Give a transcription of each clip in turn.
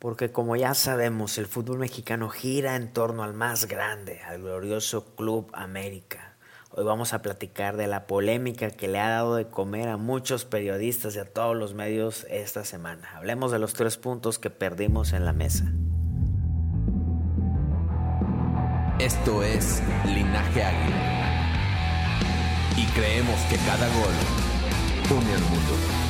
Porque como ya sabemos, el fútbol mexicano gira en torno al más grande, al glorioso Club América. Hoy vamos a platicar de la polémica que le ha dado de comer a muchos periodistas y a todos los medios esta semana. Hablemos de los tres puntos que perdimos en la mesa. Esto es Linaje Águila. Y creemos que cada gol une al mundo.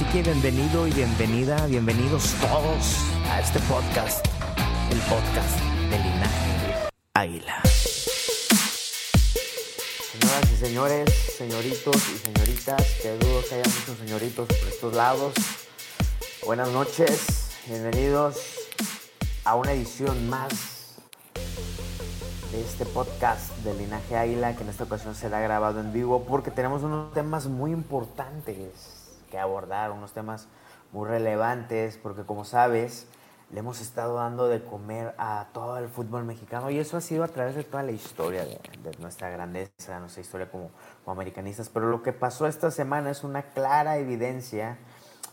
Así que bienvenido y bienvenida, bienvenidos todos a este podcast, el podcast de Linaje Águila. Señoras y señores, señoritos y señoritas, que dudo que haya muchos señoritos por estos lados. Buenas noches, bienvenidos a una edición más de este podcast de Linaje Águila, que en esta ocasión será grabado en vivo porque tenemos unos temas muy importantes que abordar, unos temas muy relevantes, porque como sabes, le hemos estado dando de comer a todo el fútbol mexicano y eso ha sido a través de toda la historia de, nuestra grandeza, nuestra historia como, como, americanistas. Pero lo que pasó esta semana es una clara evidencia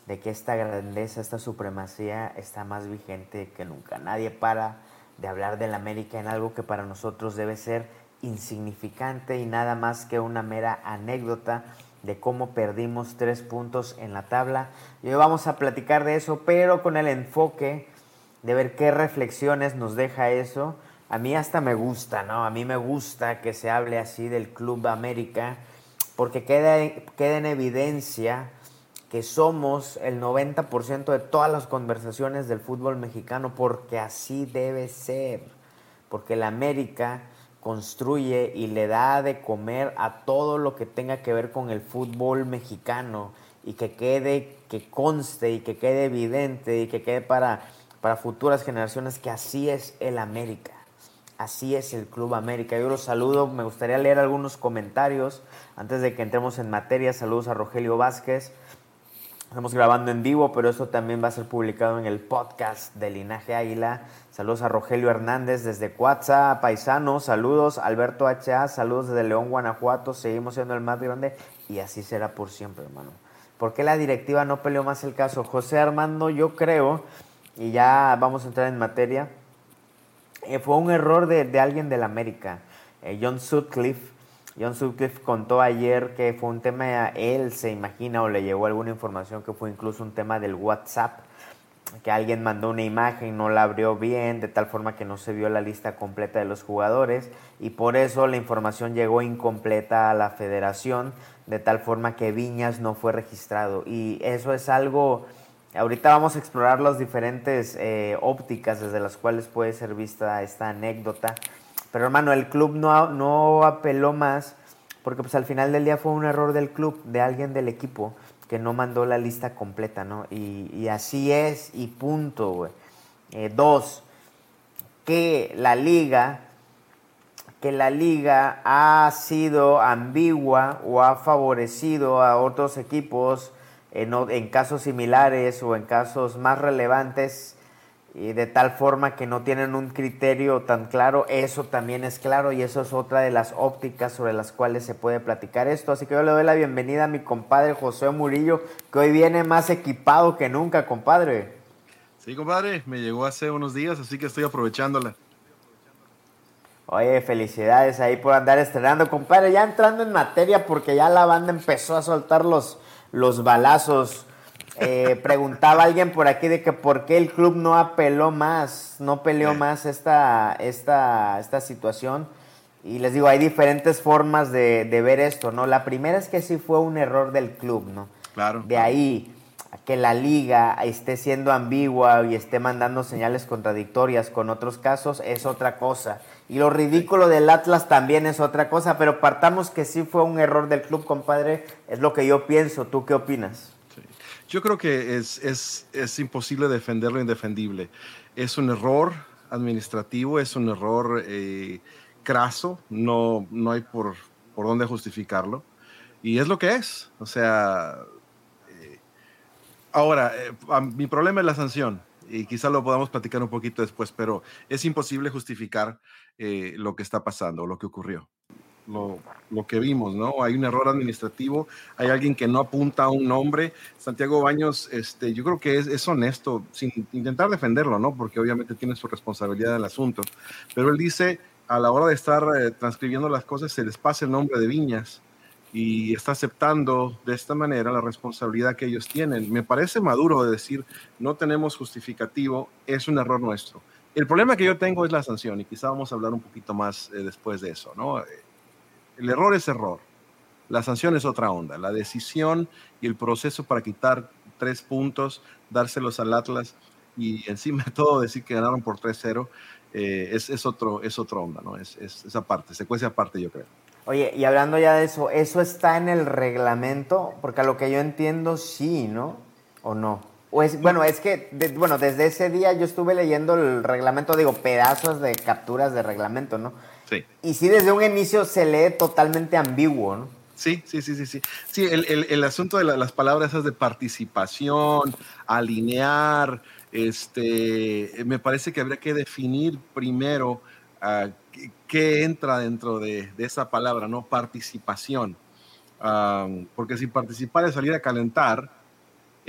de que esta grandeza, esta supremacía está más vigente que nunca. Nadie para de hablar de la América en algo que para nosotros debe ser insignificante y nada más que una mera anécdota de cómo perdimos tres puntos en la tabla. Y hoy vamos a platicar de eso, pero con el enfoque de ver qué reflexiones nos deja eso. A mí hasta me gusta, ¿no? A mí me gusta que se hable así del Club América, porque queda, queda en evidencia que somos el 90% de todas las conversaciones del fútbol mexicano, porque así debe ser, porque la América construye y le da de comer a todo lo que tenga que ver con el fútbol mexicano y que quede, que conste y que quede evidente y que quede para, para futuras generaciones que así es el América. Así es el Club América. Yo los saludo, me gustaría leer algunos comentarios antes de que entremos en materia. Saludos a Rogelio Vázquez. Estamos grabando en vivo, pero esto también va a ser publicado en el podcast de Linaje Águila. Saludos a Rogelio Hernández desde Cuatza, Paisano. Saludos, Alberto HA. Saludos desde León, Guanajuato. Seguimos siendo el más grande y así será por siempre, hermano. ¿Por qué la directiva no peleó más el caso? José Armando, yo creo, y ya vamos a entrar en materia, eh, fue un error de, alguien del América. Eh, John Sutcliffe John Sutcliffe contó ayer que fue un tema, él se imagina o le llegó alguna información que fue incluso un tema del WhatsApp, que alguien mandó una imagen, no la abrió bien, de tal forma que no se vio la lista completa de los jugadores y por eso la información llegó incompleta a la federación, de tal forma que Viñas no fue registrado. Y eso es algo, ahorita vamos a explorar las diferentes eh, ópticas desde las cuales puede ser vista esta anécdota pero hermano, el club no, no apeló más porque pues al final del día fue un error del club, de alguien del equipo que no mandó la lista completa, ¿no? Y, así es y punto, güey. Eh, dos, que la liga, que la liga ha sido ambigua o ha favorecido a otros equipos en, en casos similares o en casos más relevantes y de tal forma que no tienen un criterio tan claro, eso también es claro y eso es otra de las ópticas sobre las cuales se puede platicar esto. Así que yo le doy la bienvenida a mi compadre José Murillo, que hoy viene más equipado que nunca, compadre. Sí, compadre, me llegó hace unos días, así que estoy aprovechándola. Oye, felicidades ahí por andar estrenando, compadre. Ya entrando en materia, porque ya la banda empezó a soltar los, los balazos Eh, preguntaba alguien por aquí de que por qué el club no apeló más, no peleó más esta, esta, esta situación. Y les digo, hay diferentes formas de, de, ver esto, ¿no? La primera es que sí fue un error del club, ¿no? Claro. De ahí que la liga esté siendo ambigua y esté mandando señales contradictorias con otros casos es otra cosa. Y lo ridículo del Atlas también es otra cosa, pero partamos que sí fue un error del club, compadre, es lo que yo pienso. ¿Tú qué opinas? Yo creo que es, es, es imposible defender lo indefendible. Es un error administrativo, es un error eh, craso, no, no hay por, por dónde justificarlo. Y es lo que es. O sea, eh, ahora, eh, mi problema es la sanción y quizá lo podamos platicar un poquito después, pero es imposible justificar eh, lo que está pasando, lo que ocurrió. Lo, lo, que vimos, ¿no? Hay un error administrativo, hay alguien que no apunta a un nombre. Santiago Baños, este, yo creo que es, es honesto, sin intentar defenderlo, ¿no? Porque obviamente tiene su responsabilidad en el asunto. Pero él dice, a la hora de estar eh, transcribiendo las cosas, se les pasa el nombre de Viñas y está aceptando de esta manera la responsabilidad que ellos tienen. Me parece maduro de decir, no tenemos justificativo, es un error nuestro. El problema que yo tengo es la sanción y quizá vamos a hablar un poquito más eh, después de eso, ¿no? El error es error, la sanción es otra onda, la decisión y el proceso para quitar tres puntos, dárselos al Atlas y encima de todo decir que ganaron por 3-0, eh, es, es, otro, es otra onda, ¿no? Es, es esa parte, secuencia aparte yo creo. Oye, y hablando ya de eso, ¿eso está en el reglamento? Porque a lo que yo entiendo, sí, ¿no? ¿O no? Es, bueno, es que, de, bueno, desde ese día yo estuve leyendo el reglamento, digo, pedazos de capturas de reglamento, ¿no? Sí. Y sí, desde un inicio se lee totalmente ambiguo, ¿no? Sí, sí, sí, sí, sí. Sí, el, el, el asunto de la, las palabras esas de participación, alinear, este, me parece que habría que definir primero uh, qué entra dentro de, de, esa palabra, ¿no? Participación. Um, porque si participar es salir a calentar,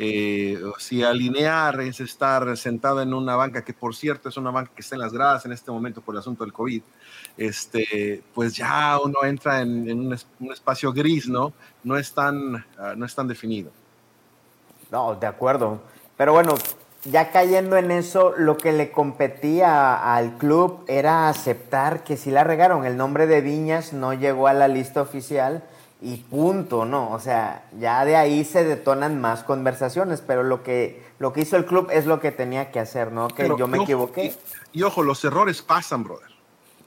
eh, si alinear es estar sentado en una banca, que por cierto es una banca que está en las gradas en este momento por el asunto del COVID, este, pues ya uno entra en, en un, es, un, espacio gris, ¿no? No es, tan, uh, no es tan definido. No, de acuerdo. Pero bueno, ya cayendo en eso, lo que le competía al club era aceptar que si la regaron, el nombre de Viñas no llegó a la lista oficial y punto, ¿no? O sea, ya de ahí se detonan más conversaciones, pero lo que, lo que hizo el club es lo que tenía que hacer, ¿no? Que pero, yo me y equivoqué. Y, y, ojo, los errores pasan, brother,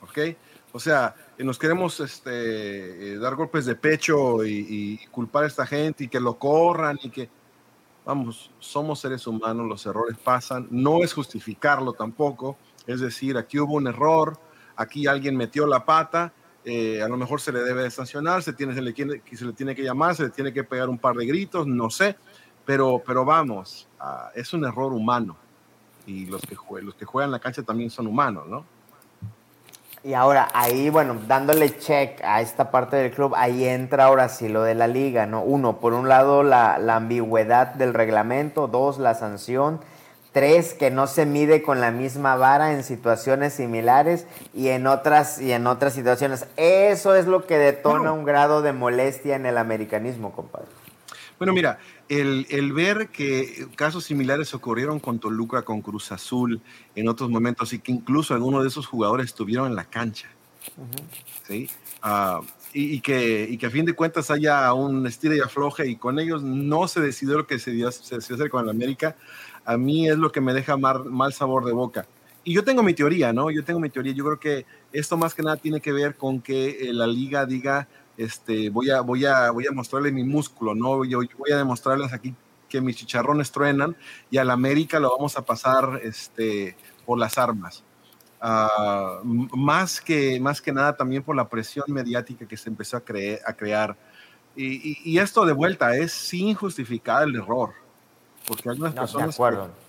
¿ok? O sea, nos queremos este, dar golpes de pecho y, y culpar a esta gente y que lo corran y que vamos, somos seres humanos, los errores pasan, no es justificarlo tampoco, es decir, aquí hubo un error, aquí alguien metió la pata, eh, a lo mejor se le debe de sancionar, se, tiene, se, le tiene, se le tiene que llamar, se le tiene que pegar un par de gritos, no sé, pero, pero vamos, uh, es un error humano y los que, los que juegan la cancha también son humanos, ¿no? Y ahora ahí, bueno, dándole check a esta parte del club, ahí entra ahora sí lo de la liga, ¿no? Uno, por un lado la, la, ambigüedad del reglamento, dos, la sanción, tres, que no se mide con la misma vara en situaciones similares y en otras, y en otras situaciones. Eso es lo que detona no. un grado de molestia en el americanismo, compadre. Bueno, mira, el, el, ver que casos similares ocurrieron con Toluca, con Cruz Azul, en otros momentos, y que incluso algunos de esos jugadores estuvieron en la cancha. Uh -huh. ¿sí? Uh, y, y, que, y que a fin de cuentas haya un estilo y afloje, y con ellos no se decidió lo que se, dio, se decidió hacer con el América, a mí es lo que me deja mal, sabor de boca. Y yo tengo mi teoría, ¿no? Yo tengo mi teoría. Yo creo que esto más que nada tiene que ver con que eh, la liga diga este, voy, a, voy, a, voy a mostrarles mi músculo, ¿no? Yo, voy a demostrarles aquí que mis chicharrones truenan y al América lo vamos a pasar este, por las armas. Uh, más, que, más que nada también por la presión mediática que se empezó a, cre a crear. Y, y, esto de vuelta es sin justificar el error porque hay unas no, personas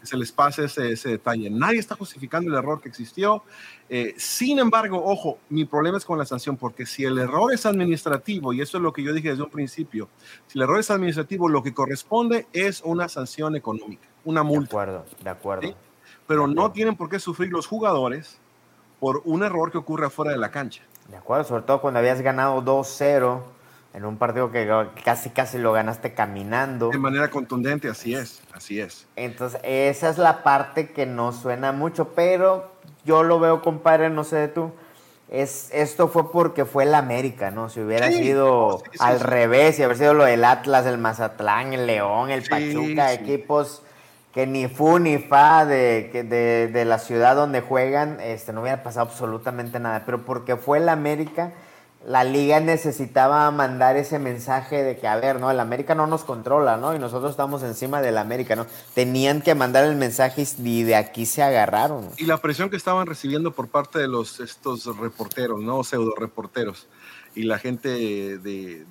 que se les pasa ese, ese, detalle. Nadie está justificando el error que existió. Eh, sin embargo, ojo, mi problema es con la sanción, porque si el error es administrativo, y eso es lo que yo dije desde un principio, si el error es administrativo, lo que corresponde es una sanción económica, una multa. De acuerdo, de acuerdo. ¿sí? Pero no tienen por qué sufrir los jugadores por un error que ocurre afuera de la cancha. De acuerdo, sobre todo cuando habías ganado 2-0 en un partido que casi casi lo ganaste caminando. De manera contundente, así es, así es. Entonces, esa es la parte que no suena mucho, pero yo lo veo, compadre, no sé de tú. Es, esto fue porque fue el América, ¿no? Si hubiera sido al revés, si hubiera sido lo del Atlas, el Mazatlán, el León, el Pachuca, equipos que ni fu ni fa de, de, de, la ciudad donde juegan, este, no hubiera pasado absolutamente nada. Pero porque fue el América, la liga necesitaba mandar ese mensaje de que, a ver, ¿no? El América no nos controla, ¿no? Y nosotros estamos encima del América, ¿no? Tenían que mandar el mensaje y de aquí se agarraron. Y la presión que estaban recibiendo por parte de los, estos reporteros, ¿no? Pseudo reporteros y la gente de,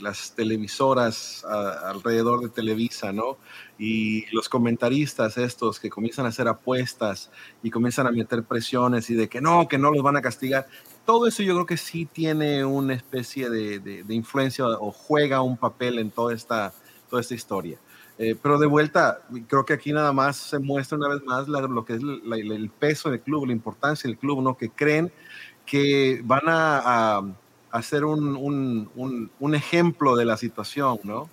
las televisoras alrededor de Televisa, ¿no? Y los comentaristas estos que comienzan a hacer apuestas y comienzan a meter presiones y de que no, que no los van a castigar. Todo eso yo creo que sí tiene una especie de, influencia o juega un papel en toda esta, toda esta historia. Eh, pero de vuelta, creo que aquí nada más se muestra una vez más lo que es el peso del club, la importancia del club, ¿no? Que creen que van a hacer un, un, un, ejemplo de la situación, ¿no?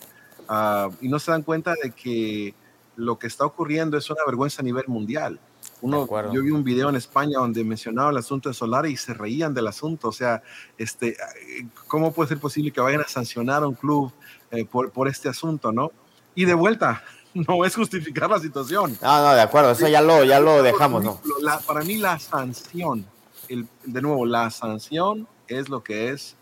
Ah, y no se dan cuenta de que lo que está ocurriendo es una vergüenza a nivel mundial. Uno, yo vi un video en España donde mencionaba el asunto de Solari y se reían del asunto. O sea, este, ¿cómo puede ser posible que vayan a sancionar a un club eh, por, por, este asunto, no? Y de vuelta, no es justificar la situación. No, no, de acuerdo, eso ya lo, ya lo dejamos, ¿no? para mí la sanción, el, de nuevo, la sanción es lo que es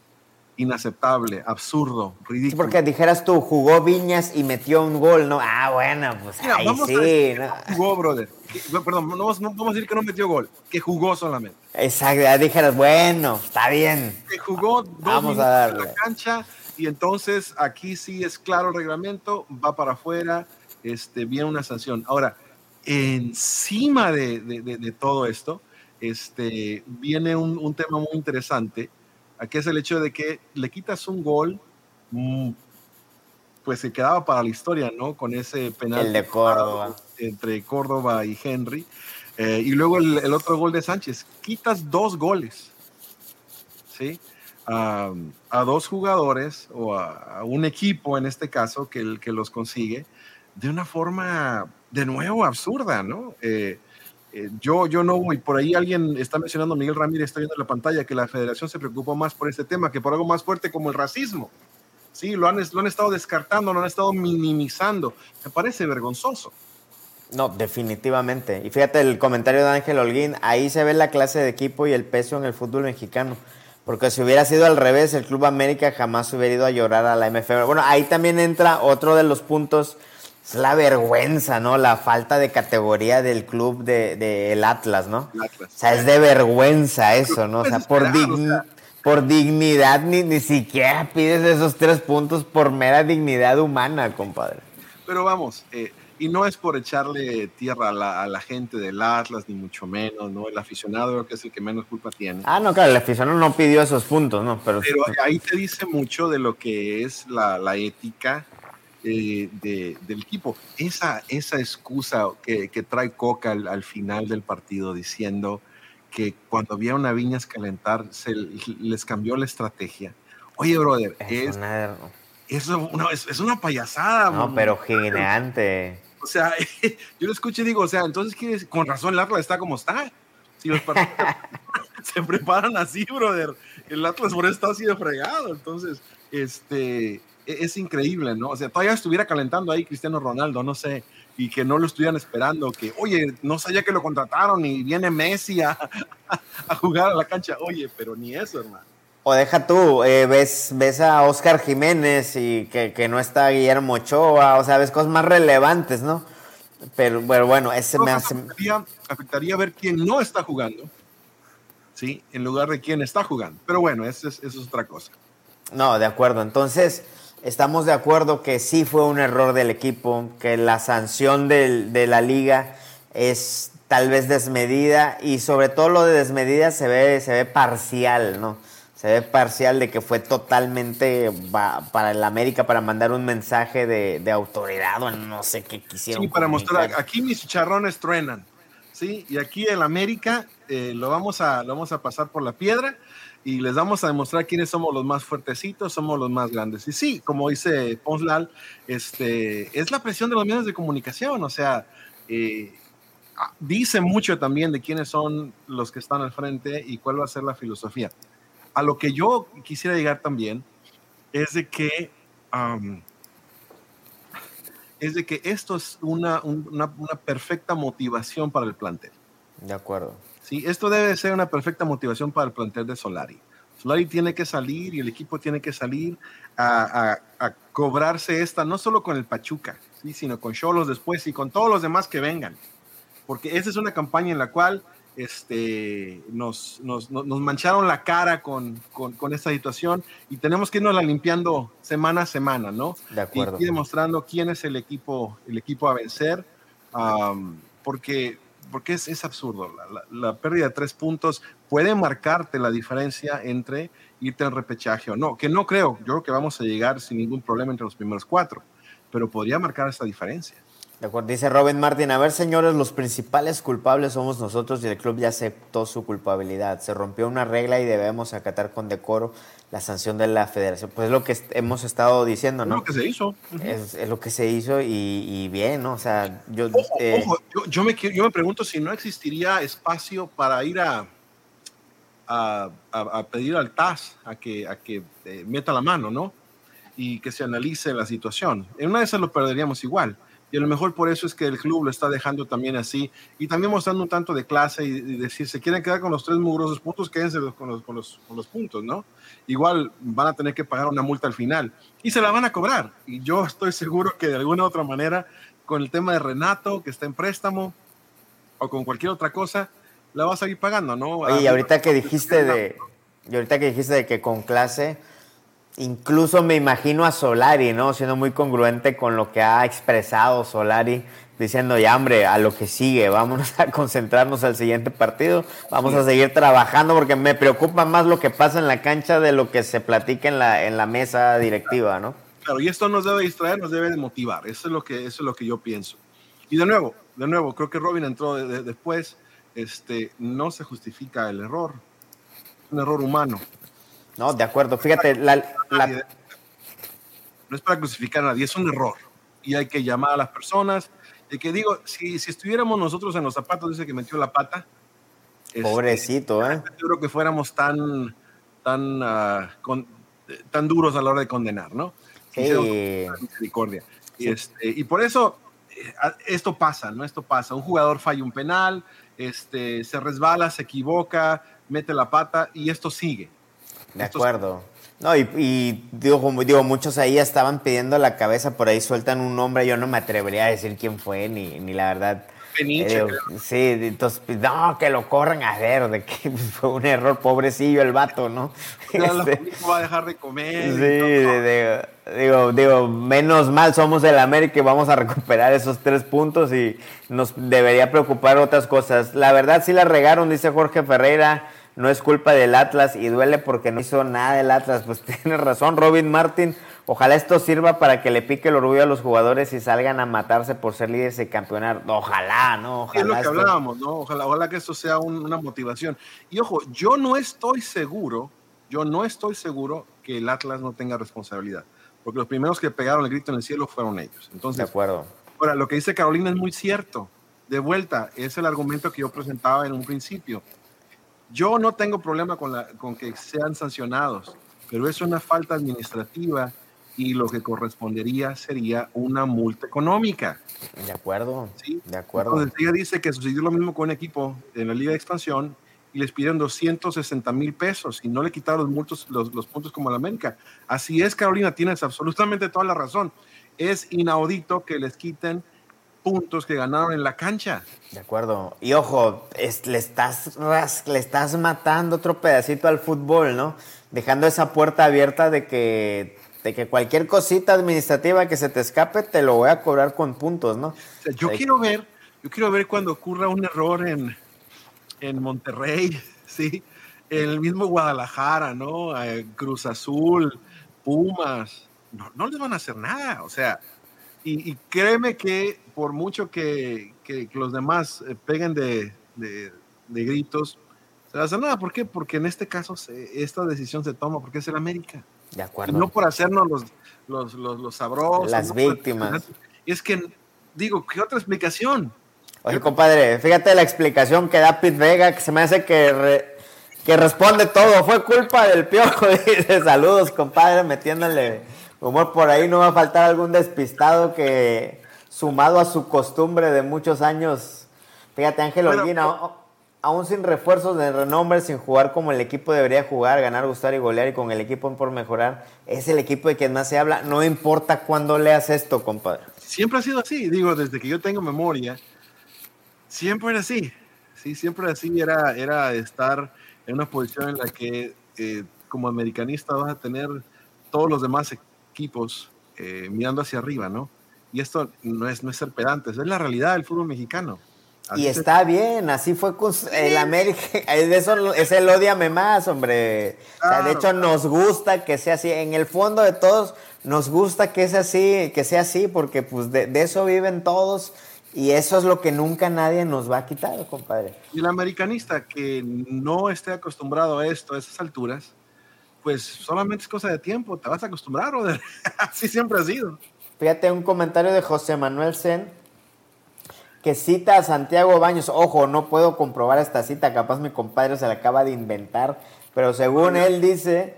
inaceptable, absurdo, ridículo. Sí, porque dijeras tú, jugó Viñas y metió un gol, ¿no? Ah, bueno, pues ahí vamos sí. A Jugó, brother. Perdón, no vamos, a decir que no metió gol, que jugó solamente. Exacto, ya dijeras, bueno, está bien. Que jugó dos vamos a darle. la cancha y entonces aquí sí es claro el reglamento, va para afuera, este, viene una sanción. Ahora, encima de, de, todo esto, este, viene un, un tema muy interesante Aquí es el hecho de que le quitas un gol, mm, pues se quedaba para la historia, ¿no? Con ese penal. El de Córdoba. Entre Córdoba y Henry. Eh, y luego el, otro gol de Sánchez. Quitas dos goles, ¿sí? a dos jugadores o a, un equipo en este caso que, el, que los consigue de una forma de nuevo absurda, ¿no? Eh, eh, yo, yo no voy. Por ahí alguien está mencionando, Miguel Ramírez está viendo en la pantalla, que la federación se preocupó más por este tema que por algo más fuerte como el racismo. Sí, lo han, lo han estado descartando, lo han estado minimizando. Me parece vergonzoso. No, definitivamente. Y fíjate el comentario de Ángel Holguín, ahí se ve la clase de equipo y el peso en el fútbol mexicano. Porque si hubiera sido al revés, el Club América jamás hubiera ido a llorar a la MFB. Bueno, ahí también entra otro de los puntos es la vergüenza, ¿no? La falta de categoría del club del de, el Atlas, ¿no? O sea, es de vergüenza eso, ¿no? O sea, por, por dignidad ni, ni siquiera pides esos tres puntos por mera dignidad humana, compadre. Pero vamos, eh, y no es por echarle tierra a la, gente del Atlas, ni mucho menos, ¿no? El aficionado creo que es el que menos culpa tiene. Ah, no, claro, el aficionado no pidió esos puntos, ¿no? Pero, Pero ahí te dice mucho de lo que es la, la ética eh, del equipo. Esa, esa excusa que, trae Coca al, final del partido diciendo que cuando vieron a Viñas calentar se les cambió la estrategia. Oye, brother, es, una, es, una payasada. No, pero gigante. O sea, yo lo escucho y digo, o sea, entonces con razón el Atlas está como está. Si los partidos se preparan así, brother, el Atlas por eso está así de fregado. Entonces, este, es increíble, ¿no? O sea, todavía estuviera calentando ahí Cristiano Ronaldo, no sé, y que no lo estuvieran esperando, que, oye, no sabía que lo contrataron y viene Messi a, jugar a la cancha, oye, pero ni eso, hermano. O deja tú, eh, ves, ves a Oscar Jiménez y que, no está Guillermo Ochoa, o sea, ves cosas más relevantes, ¿no? Pero, bueno, ese me hace... Afectaría, afectaría, ver quién no está jugando, ¿sí? En lugar de quién está jugando. Pero bueno, eso es, eso es otra cosa. No, de acuerdo. Entonces, estamos de acuerdo que sí fue un error del equipo, que la sanción de la liga es tal vez desmedida y sobre todo lo de desmedida se ve, se ve parcial, ¿no? Se ve parcial de que fue totalmente para el América para mandar un mensaje de, autoridad o no sé qué quisieron. Sí, para mostrar, aquí mis chicharrones truenan. ¿sí? Y aquí el América eh, lo, vamos a, lo vamos a pasar por la piedra y les vamos a demostrar quiénes somos los más fuertecitos, somos los más grandes. Y sí, como dice Ponslal, este, es la presión de los medios de comunicación, o sea, eh, dice mucho también de quiénes son los que están al frente y cuál va a ser la filosofía. A lo que yo quisiera llegar también es de que es de que esto es una, una, perfecta motivación para el plantel. De acuerdo. Sí, esto debe ser una perfecta motivación para el plantel de Solari. Solari tiene que salir y el equipo tiene que salir a, a, cobrarse esta, no solo con el Pachuca, ¿sí? sino con Cholos después y con todos los demás que vengan. Porque esa es una campaña en la cual este, nos, nos, nos, mancharon la cara con, con, con, esta situación y tenemos que irnos la limpiando semana a semana, ¿no? De acuerdo. Y, demostrando quién es el equipo, el equipo a vencer, porque, porque es, es absurdo. La, la, pérdida de tres puntos puede marcarte la diferencia entre irte al repechaje o no, que no creo, yo creo que vamos a llegar sin ningún problema entre los primeros cuatro, pero podría marcar esta diferencia. De acuerdo, dice Robin Martin, a ver señores, los principales culpables somos nosotros y el club ya aceptó su culpabilidad. Se rompió una regla y debemos acatar con decoro la sanción de la federación. Pues es lo que hemos estado diciendo, ¿no? Es lo que se hizo. es, lo que se hizo y, bien, ¿no? O sea, yo... Eh, yo, me, yo me pregunto si no existiría espacio para ir a, a, pedir al TAS a que, a que eh, meta la mano, ¿no? Y que se analice la situación. En una de esas lo perderíamos igual y a lo mejor por eso es que el club lo está dejando también así. Y también mostrando un tanto de clase y, decir, se quieren quedar con los tres mugrosos puntos, quédense con los, con, los, con los puntos, ¿no? Igual van a tener que pagar una multa al final. Y se la van a cobrar. Y yo estoy seguro que de alguna u otra manera, con el tema de Renato, que está en préstamo, o con cualquier otra cosa, la va a seguir pagando, ¿no? y ahorita que dijiste de... Y ahorita que dijiste de que con clase Incluso me imagino a Solari, ¿no? Siendo muy congruente con lo que ha expresado Solari, diciendo, ya hombre, a lo que sigue, vámonos a concentrarnos al siguiente partido, vamos a seguir trabajando porque me preocupa más lo que pasa en la cancha de lo que se platica en la, en la mesa directiva, ¿no? Claro, y esto nos debe distraer, nos debe motivar, eso es lo que, eso es lo que yo pienso. Y de nuevo, de nuevo, creo que Robin entró después, este, no se justifica el error, un error humano. No, de acuerdo. Fíjate, la, no es para crucificar a nadie, es un error. Y hay que llamar a las personas. Y que digo, si, si estuviéramos nosotros en los zapatos, dice que metió la pata. Este, Pobrecito, ¿eh? Yo creo que fuéramos tan, tan, uh, con, tan duros a la hora de condenar, ¿no? Sí. Misericordia. Y, este, y por eso eh, esto pasa, ¿no? Esto pasa. Un jugador falla un penal, este, se resbala, se equivoca, mete la pata y esto sigue. De acuerdo. No, y, digo, digo, muchos ahí estaban pidiendo la cabeza, por ahí sueltan un nombre, yo no me atrevería a decir quién fue, ni, ni la verdad. Peniche, eh, sí, entonces, no, que lo corran a ver, de que fue un error, pobrecillo el vato, ¿no? No, este, va a dejar de comer. Sí, digo, digo, menos mal somos el América y vamos a recuperar esos tres puntos y nos debería preocupar otras cosas. La verdad sí la regaron, dice Jorge Ferreira no es culpa del Atlas y duele porque no hizo nada del Atlas. Pues tiene razón, Robin Martin. Ojalá esto sirva para que le pique el orgullo a los jugadores y salgan a matarse por ser líderes y campeonar. Ojalá, ¿no? Ojalá. Es lo que hablábamos, ¿no? Ojalá, ojalá que esto sea una motivación. Y ojo, yo no estoy seguro, yo no estoy seguro que el Atlas no tenga responsabilidad. Porque los primeros que pegaron el grito en el cielo fueron ellos. Entonces, de acuerdo. Ahora, lo que dice Carolina es muy cierto. De vuelta, es el argumento que yo presentaba en un principio yo no tengo problema con, la, con que sean sancionados, pero es una falta administrativa y lo que correspondería sería una multa económica. De acuerdo. ¿Sí? De acuerdo. Entonces ella dice que sucedió lo mismo con un equipo en la Liga de Expansión y les pidieron 260 mil pesos y no le quitaron los, los, los puntos como la América. Así es, Carolina, tienes absolutamente toda la razón. Es inaudito que les quiten puntos que ganaron en la cancha. De acuerdo. Y ojo, le, estás, le estás matando otro pedacito al fútbol, ¿no? Dejando esa puerta abierta de que, de que cualquier cosita administrativa que se te escape te lo voy a cobrar con puntos, ¿no? yo quiero ver, yo quiero ver cuando ocurra un error en, en Monterrey, ¿sí? El mismo Guadalajara, ¿no? Cruz Azul, Pumas. No, no les van a hacer nada, o sea, y, créeme que por mucho que, que, que los demás eh, peguen de, de, de gritos, se va a hacer nada. ¿Por qué? Porque en este caso se- esta decisión se toma porque es el América. De Y acuerdo. no por hacernos los, los, los, los sabrosos. Las no por- víctimas. Es que, digo, ¿qué otra explicación? Oye, compadre, fíjate la explicación que da Pete Vega, que se me hace que, re- que responde todo. Fue culpa del piojo. Dice, saludos, compadre, metiéndole humor por ahí. No va a faltar algún despistado que, sumado a su costumbre de muchos años. Fíjate, Ángel Pero- Holguín, a- aún sin refuerzos de renombre, sin jugar como el equipo debería jugar, ganar, gustar y golear, y con el equipo por mejorar, es el equipo de quien más se habla. No importa cuándo leas esto, compadre. Siempre ha sido así, digo, desde que yo tengo memoria, siempre era así. Sí, siempre así era, era estar en una posición en la que eh, como americanista vas a tener todos los demás equipos eh, mirando hacia arriba, ¿no? Y esto no es, no es ser pedantes, es la realidad del fútbol mexicano. Así Y está bien, así fue con el América. De eso es el odiame más, hombre. O sea, de Claro, hecho, nos gusta que sea así. En el fondo de todos, nos gusta que sea así, que sea así, porque pues de, de eso viven todos. Y eso es lo que nunca nadie nos va a quitar, compadre. Y el americanista que no esté acostumbrado a esto a esas alturas, pues solamente es cosa de tiempo, te vas a acostumbrar, o así siempre ha sido. Fíjate un comentario de José Manuel Sen que cita a Santiago Baños. Ojo, no puedo comprobar esta cita, capaz mi compadre se la acaba de inventar, pero según él dice,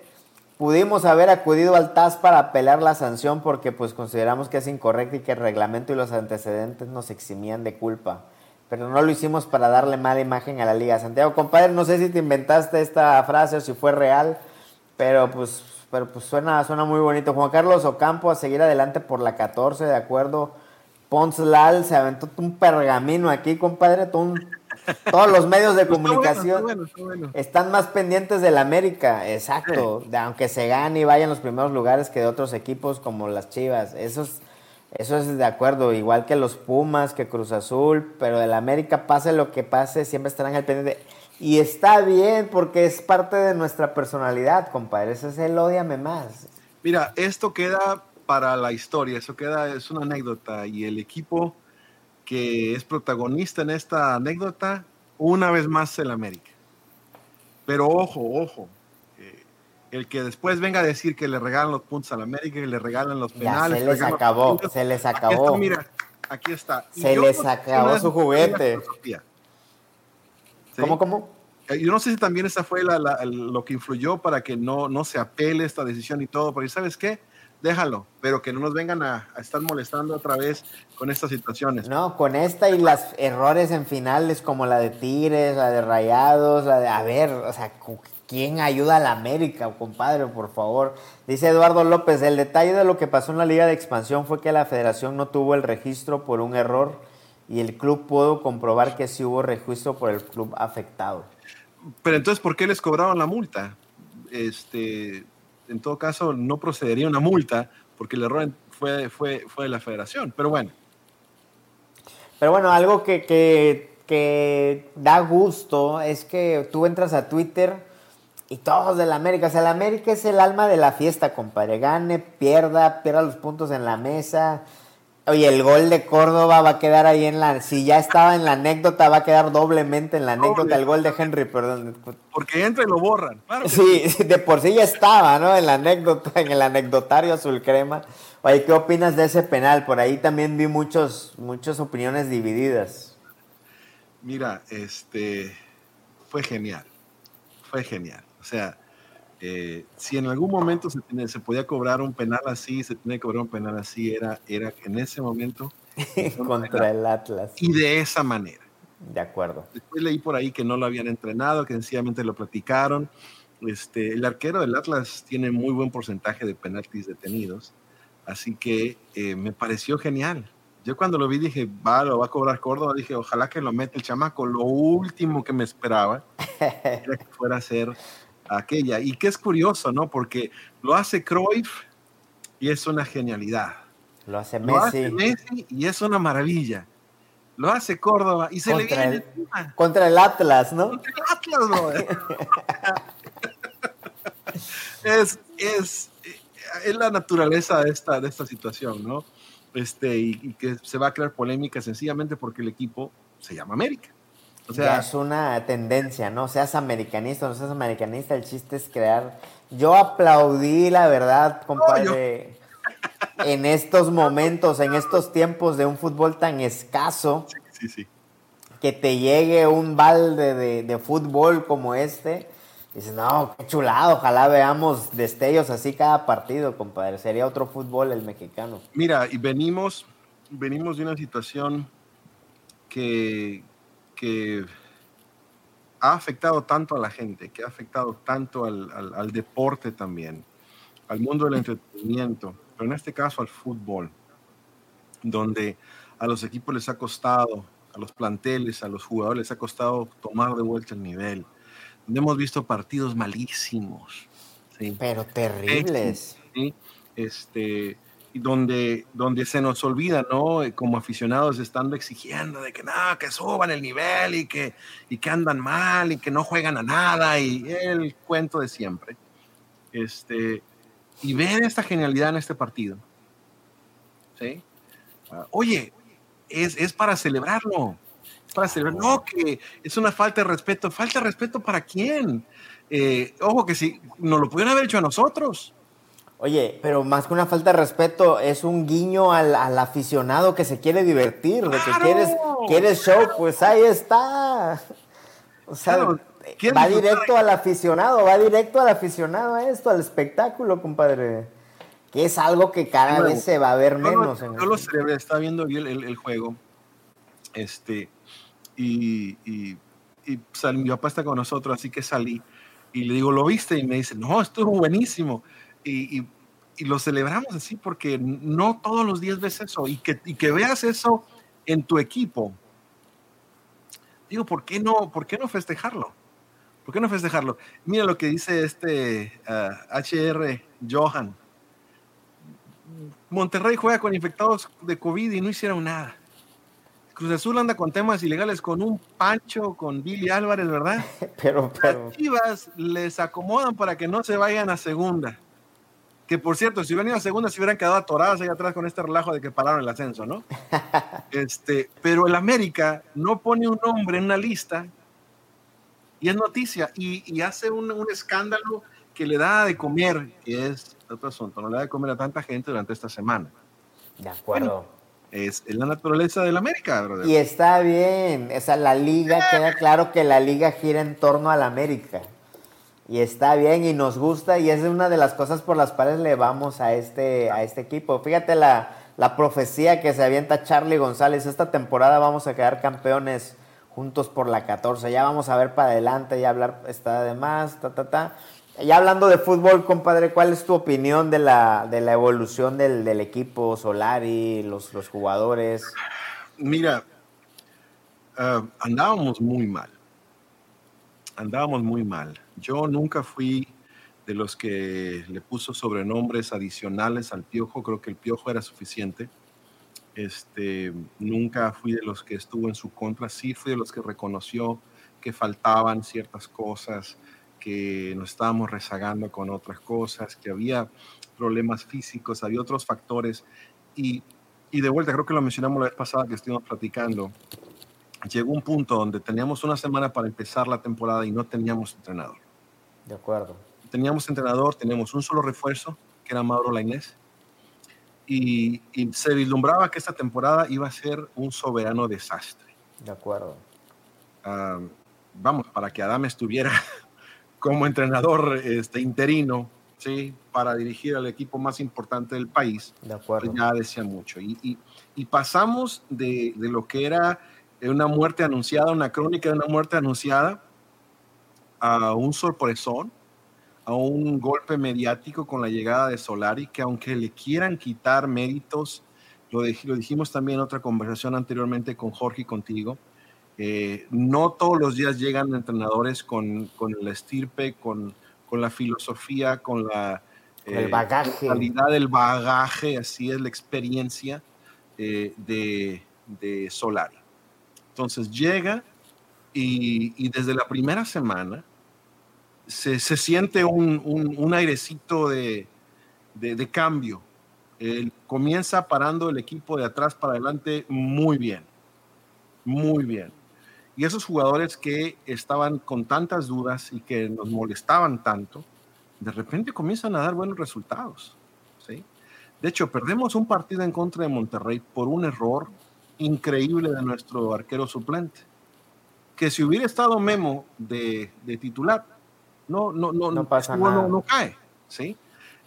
pudimos haber acudido al TAS para apelar la sanción porque pues consideramos que es incorrecta y que el reglamento y los antecedentes nos eximían de culpa. Pero no lo hicimos para darle mala imagen a la liga. Santiago, compadre, no sé si te inventaste esta frase o si fue real, pero pues, pero pues suena, suena muy bonito. Juan Carlos Ocampo a seguir adelante por la 14, de acuerdo. Pons Lal se aventó un pergamino aquí, compadre. todo un- todos los medios de bueno, comunicación está bueno, está bueno. están más pendientes del América, exacto. De, aunque se gane y vaya en los primeros lugares que de otros equipos como las Chivas. Eso es, eso es de acuerdo. Igual que los Pumas, que Cruz Azul. Pero del América, pase lo que pase, siempre estarán al pendiente. Y está bien porque es parte de nuestra personalidad, compadre. Ese es el odiame más. Mira, esto queda para la historia, eso queda, es una anécdota y el equipo que es protagonista en esta anécdota, una vez más el América. Pero ojo, ojo, eh, el que después venga a decir que le regalan los puntos al América, que le regalan los Ya penales. se le les acabó, puntos, se les aquí acabó. está, mira, aquí está. Y Se les acabó su juguete. filosofía. ¿Sí? ¿Cómo, cómo? Eh, Yo no sé si también esa fue la- la- lo que influyó para que no, no se apele esta decisión y todo, porque ¿sabes qué? Déjalo, pero que no nos vengan a, a estar molestando otra vez con estas situaciones. No, con esta y las errores en finales como la de Tigres, la de Rayados, la de... A ver, o sea, ¿quién ayuda a la América, compadre, por favor? Dice Eduardo López, el detalle de lo que pasó en la Liga de Expansión fue que la federación no tuvo el registro por un error y el club pudo comprobar que sí hubo registro por el club afectado. Pero entonces, ¿por qué les cobraron la multa? Este, en todo caso, no procedería una multa porque el error fue, fue, fue de la federación. Pero bueno, Pero bueno, algo que, que, que da gusto es que tú entras a Twitter y todos del América. O sea, el América es el alma de la fiesta, compadre. Gane, pierda, pierda los puntos en la mesa. Oye, el gol de Córdoba va a quedar ahí en la... Si ya estaba en la anécdota, va a quedar doblemente en la anécdota. Doble. El gol de Henry, perdón. porque entra y lo borran. Claro que Sí, de por sí ya estaba, ¿no? En la anécdota, en el anecdotario azul crema. Oye, ¿qué opinas de ese penal? Por ahí también vi muchos, muchas opiniones divididas. Mira, este fue genial, fue genial. O sea, eh, si en algún momento se, tiene- se podía cobrar un penal así, se tenía que cobrar un penal así, era, era en ese momento Contra el Atlas. y de esa manera. De acuerdo. Después leí por ahí que no lo habían entrenado, que sencillamente lo platicaron. Este, el arquero del Atlas tiene muy buen porcentaje de penaltis detenidos, así que eh, me pareció genial. Yo cuando lo vi dije, va, lo va a cobrar Córdoba, dije, ojalá que lo mete el chamaco. Lo último que me esperaba era que fuera a ser aquella. Y que es curioso, ¿no? Porque lo hace Cruyff y es una genialidad. Lo hace Lo hace Messi. Messi y es una maravilla. Lo hace Córdoba y se le viene el- encima. Contra el Atlas, ¿no? Contra el Atlas, brother. es, es, es la naturaleza de esta, de esta situación, ¿no? este, y, que se va a crear polémica sencillamente porque el equipo se llama América. O sea, ya es una tendencia, ¿no? Seas americanista o no seas americanista, el chiste es crear. Yo aplaudí, la verdad, compadre, en estos momentos, en estos tiempos de un fútbol tan escaso. Sí, sí, Que te llegue un balde de, de fútbol como este Dices, no, qué chulado, ojalá veamos destellos así cada partido, compadre. Sería otro fútbol el mexicano. Mira, y venimos, venimos de una situación que, que ha afectado tanto a la gente, que ha afectado tanto al, al, deporte también, al mundo del entretenimiento, pero en este caso al fútbol, donde a los equipos les ha costado, a los planteles, a los jugadores les ha costado tomar de vuelta el nivel hemos visto partidos malísimos. Pero terribles. Este, donde, donde se nos olvida, ¿no? Como aficionados estando exigiendo de que no, que suban el nivel y que, y que andan mal y que no juegan a nada y el cuento de siempre. Este, y ver esta genialidad en este partido. ¿Sí? Ah, oye, es, es para celebrarlo para celebrar. No, que es una falta de respeto. ¿Falta de respeto para quién? Eh, ojo que si nos lo pudieron haber hecho a nosotros. Oye, pero más que una falta de respeto, es un guiño al, aficionado que se quiere divertir, de que quieres, quieres show, pues ahí está. O sea, va directo al aficionado, va directo al aficionado a esto, al espectáculo, compadre. Que es algo que cada vez se va a ver menos. yo lo celebré, estaba viendo el, el juego. Este, y, y, mi papá está con nosotros, así que salí y le digo, ¿lo viste? Y me dice, no, estuvo buenísimo. Y, y, lo celebramos así porque no todos los días ves eso y que, y que veas eso en tu equipo. Digo, ¿por qué no, por qué no festejarlo? ¿Por qué no festejarlo? Mira lo que dice este HR ah, Johan. Monterrey juega con infectados de COVID y no hicieron nada. Cruz Azul anda con temas ilegales con un Pancho, con Billy Álvarez, ¿verdad? pero, pero. Las Chivas les acomodan para que no se vayan a segunda. Que por cierto, si hubieran ido a segunda, se hubieran quedado atoradas ahí atrás con este relajo de que pararon el ascenso, ¿no? este, pero el América no pone un nombre en una lista y es noticia y, hace un, escándalo que le da de comer, que es otro asunto, no le da de comer a tanta gente durante esta semana. De acuerdo es, la naturaleza del América, Y está bien, o sea, la liga, queda claro que la liga gira en torno al América. Y está bien y nos gusta y es una de las cosas por las cuales le vamos a este, a este equipo. Fíjate la, la profecía que se avienta Charlie González. Esta temporada vamos a quedar campeones juntos por la 14. Ya vamos a ver para adelante, ya hablar está de más, ta, ta, ta. Ya hablando de fútbol, compadre, ¿cuál es tu opinión de la, de la evolución del, del equipo Solari, los, los jugadores? Mira, ah, andábamos muy mal. Andábamos muy mal. Yo nunca fui de los que le puso sobrenombres adicionales al piojo. Creo que el piojo era suficiente. Este, nunca fui de los que estuvo en su contra. Sí fui de los que reconoció que faltaban ciertas cosas que nos estábamos rezagando con otras cosas, que había problemas físicos, había otros factores. Y, y de vuelta, creo que lo mencionamos la vez pasada que estuvimos platicando, llegó un punto donde teníamos una semana para empezar la temporada y no teníamos entrenador. De acuerdo. Teníamos entrenador, teníamos un solo refuerzo, que era Mauro Lainez, y, y se vislumbraba que esta temporada iba a ser un soberano desastre. De acuerdo. Ah, vamos, para que Adam estuviera como entrenador este, interino, ¿sí? Para dirigir al equipo más importante del país. De acuerdo. ya decía mucho. Y, y, y pasamos de, de, lo que era una muerte anunciada, una crónica de una muerte anunciada, a un sorpresón, a un golpe mediático con la llegada de Solari, que aunque le quieran quitar méritos, lo, lo dijimos también en otra conversación anteriormente con Jorge y contigo, eh, no todos los días llegan entrenadores con, con el estirpe, con, con, la filosofía, con la eh, bagaje. calidad del bagaje, así es la experiencia eh, de, de, Solari. Entonces llega y, y, desde la primera semana se, se siente un, un, un airecito de, de, de, cambio. Él comienza parando el equipo de atrás para adelante muy bien, muy bien. Y esos jugadores que estaban con tantas dudas y que nos molestaban tanto, de repente comienzan a dar buenos resultados. ¿sí? De hecho, perdemos un partido en contra de Monterrey por un error increíble de nuestro arquero suplente. Que si hubiera estado Memo de, de titular, no, no, no, No pasa no, nada. no cae. ¿sí?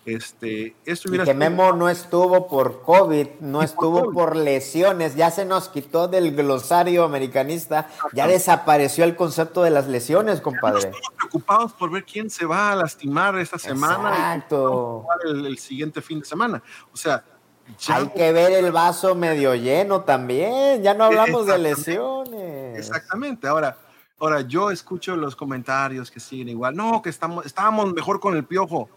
Este, esto Y hubiera que sido- Memo no estuvo por COVID, no Y por estuvo COVID. por lesiones, ya se nos quitó del glosario americanista, ya desapareció el concepto de las lesiones, compadre. Estamos preocupados por ver quién se va a lastimar esta semana y Exacto. jugar el, el siguiente fin de semana. O sea, ya Hay que ver el vaso medio lleno también, ya no hablamos de lesiones. Exactamente. Ahora, ahora yo escucho los comentarios que siguen igual. No, que estamos, estábamos mejor con el piojo.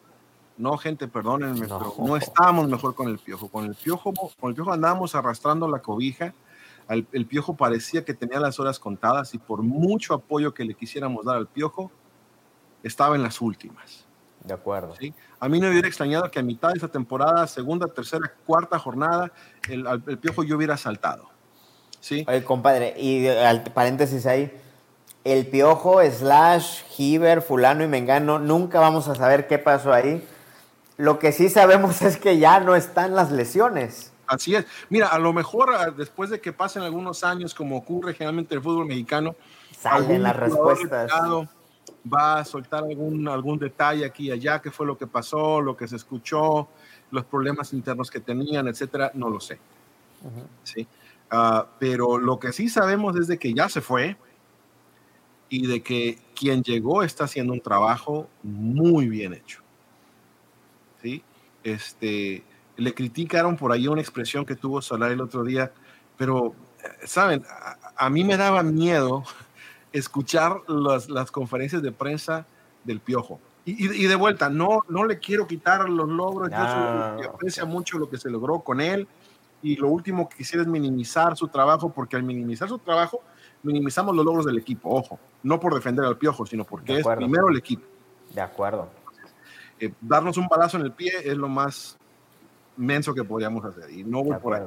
No, gente, perdónenme, No. pero no estábamos mejor con el piojo. Con el piojo, con el piojo andábamos arrastrando la cobija. El piojo parecía que tenía las horas contadas y por mucho apoyo que le quisiéramos dar al piojo, estaba en las últimas. De acuerdo. ¿sí? A mí no me hubiera extrañado que a mitad de esta temporada, segunda, tercera, cuarta jornada, el, el piojo yo hubiera saltado. ¿sí? Oye, compadre, y al paréntesis ahí, el piojo slash Giver, fulano y mengano, nunca vamos a saber qué pasó ahí. Lo que sí sabemos es que ya no están las lesiones. Así es. Mira, a lo mejor ah, después de que pasen algunos años, como ocurre generalmente en el fútbol mexicano, Salen las respuestas. retirado va a soltar algún, algún detalle aquí y allá, qué fue lo que pasó, lo que se escuchó, los problemas internos que tenían, etcétera, no lo sé. ¿sí? Ah, pero lo que sí sabemos es de que ya se fue y de que quien llegó está haciendo un trabajo muy bien hecho. ¿sí? Este, le criticaron por ahí una expresión que tuvo Solar el otro día, pero, eh, ¿saben? A, a mí me daba miedo escuchar las, las conferencias de prensa del Piojo. Y, de vuelta, no, no le quiero quitar los logros, yo No. soy- yo aprecio mucho lo que se logró con él y lo último que quisiera es minimizar su trabajo, porque al minimizar su trabajo, minimizamos los logros del equipo, ojo, no por defender al Piojo, sino porque es primero el equipo. De acuerdo. Eh, darnos un balazo en el pie es lo más menso que podríamos hacer y no voy por ahí.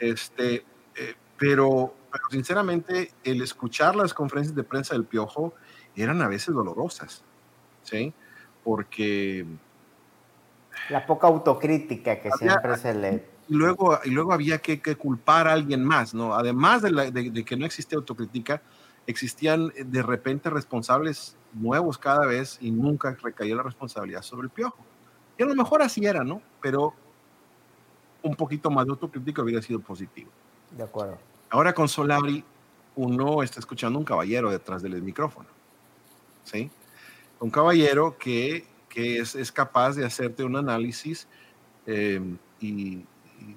Este, eh, pero, pero sinceramente, el escuchar las conferencias de prensa del Piojo eran a veces dolorosas, ¿sí? Porque La poca autocrítica que Había- siempre se le... y luego, y luego había que, que culpar a alguien más, ¿no? Además de, la- de- de que no existía autocrítica, existían eh, de repente responsables nuevos cada vez y nunca recaía la responsabilidad sobre el Piojo. Y a lo mejor así era, ¿no? Pero un poquito más de autocrítica hubiera sido positivo. De acuerdo. Ahora con Solari, uno está escuchando un caballero detrás del micrófono. ¿Sí? Un caballero que, que es, es capaz de hacerte un análisis eh, y,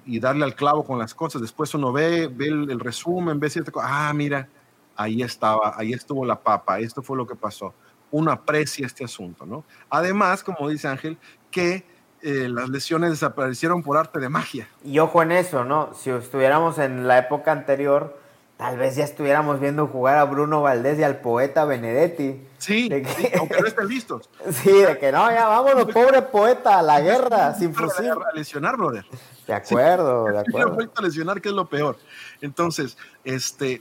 y darle al clavo con las cosas. Después uno ve, ve el, resumen, ve cierta cosa. Ah, mira, ahí estaba, ahí estuvo la papa, esto fue lo que pasó. Uno aprecia este asunto, ¿no? Además, como dice Ángel, que eh, las lesiones desaparecieron por arte de magia. Y ojo en eso, ¿no? Si estuviéramos en la época anterior, tal vez ya estuviéramos viendo jugar a Bruno Valdés y al poeta Benedetti. Sí, De que- sí, aunque no estén listos. Sí, de que no, ya vámonos, pobre poeta, a la guerra, sin fusil. a lesionar, brother. De acuerdo, de acuerdo. a lesionar, que es lo peor. Entonces, este,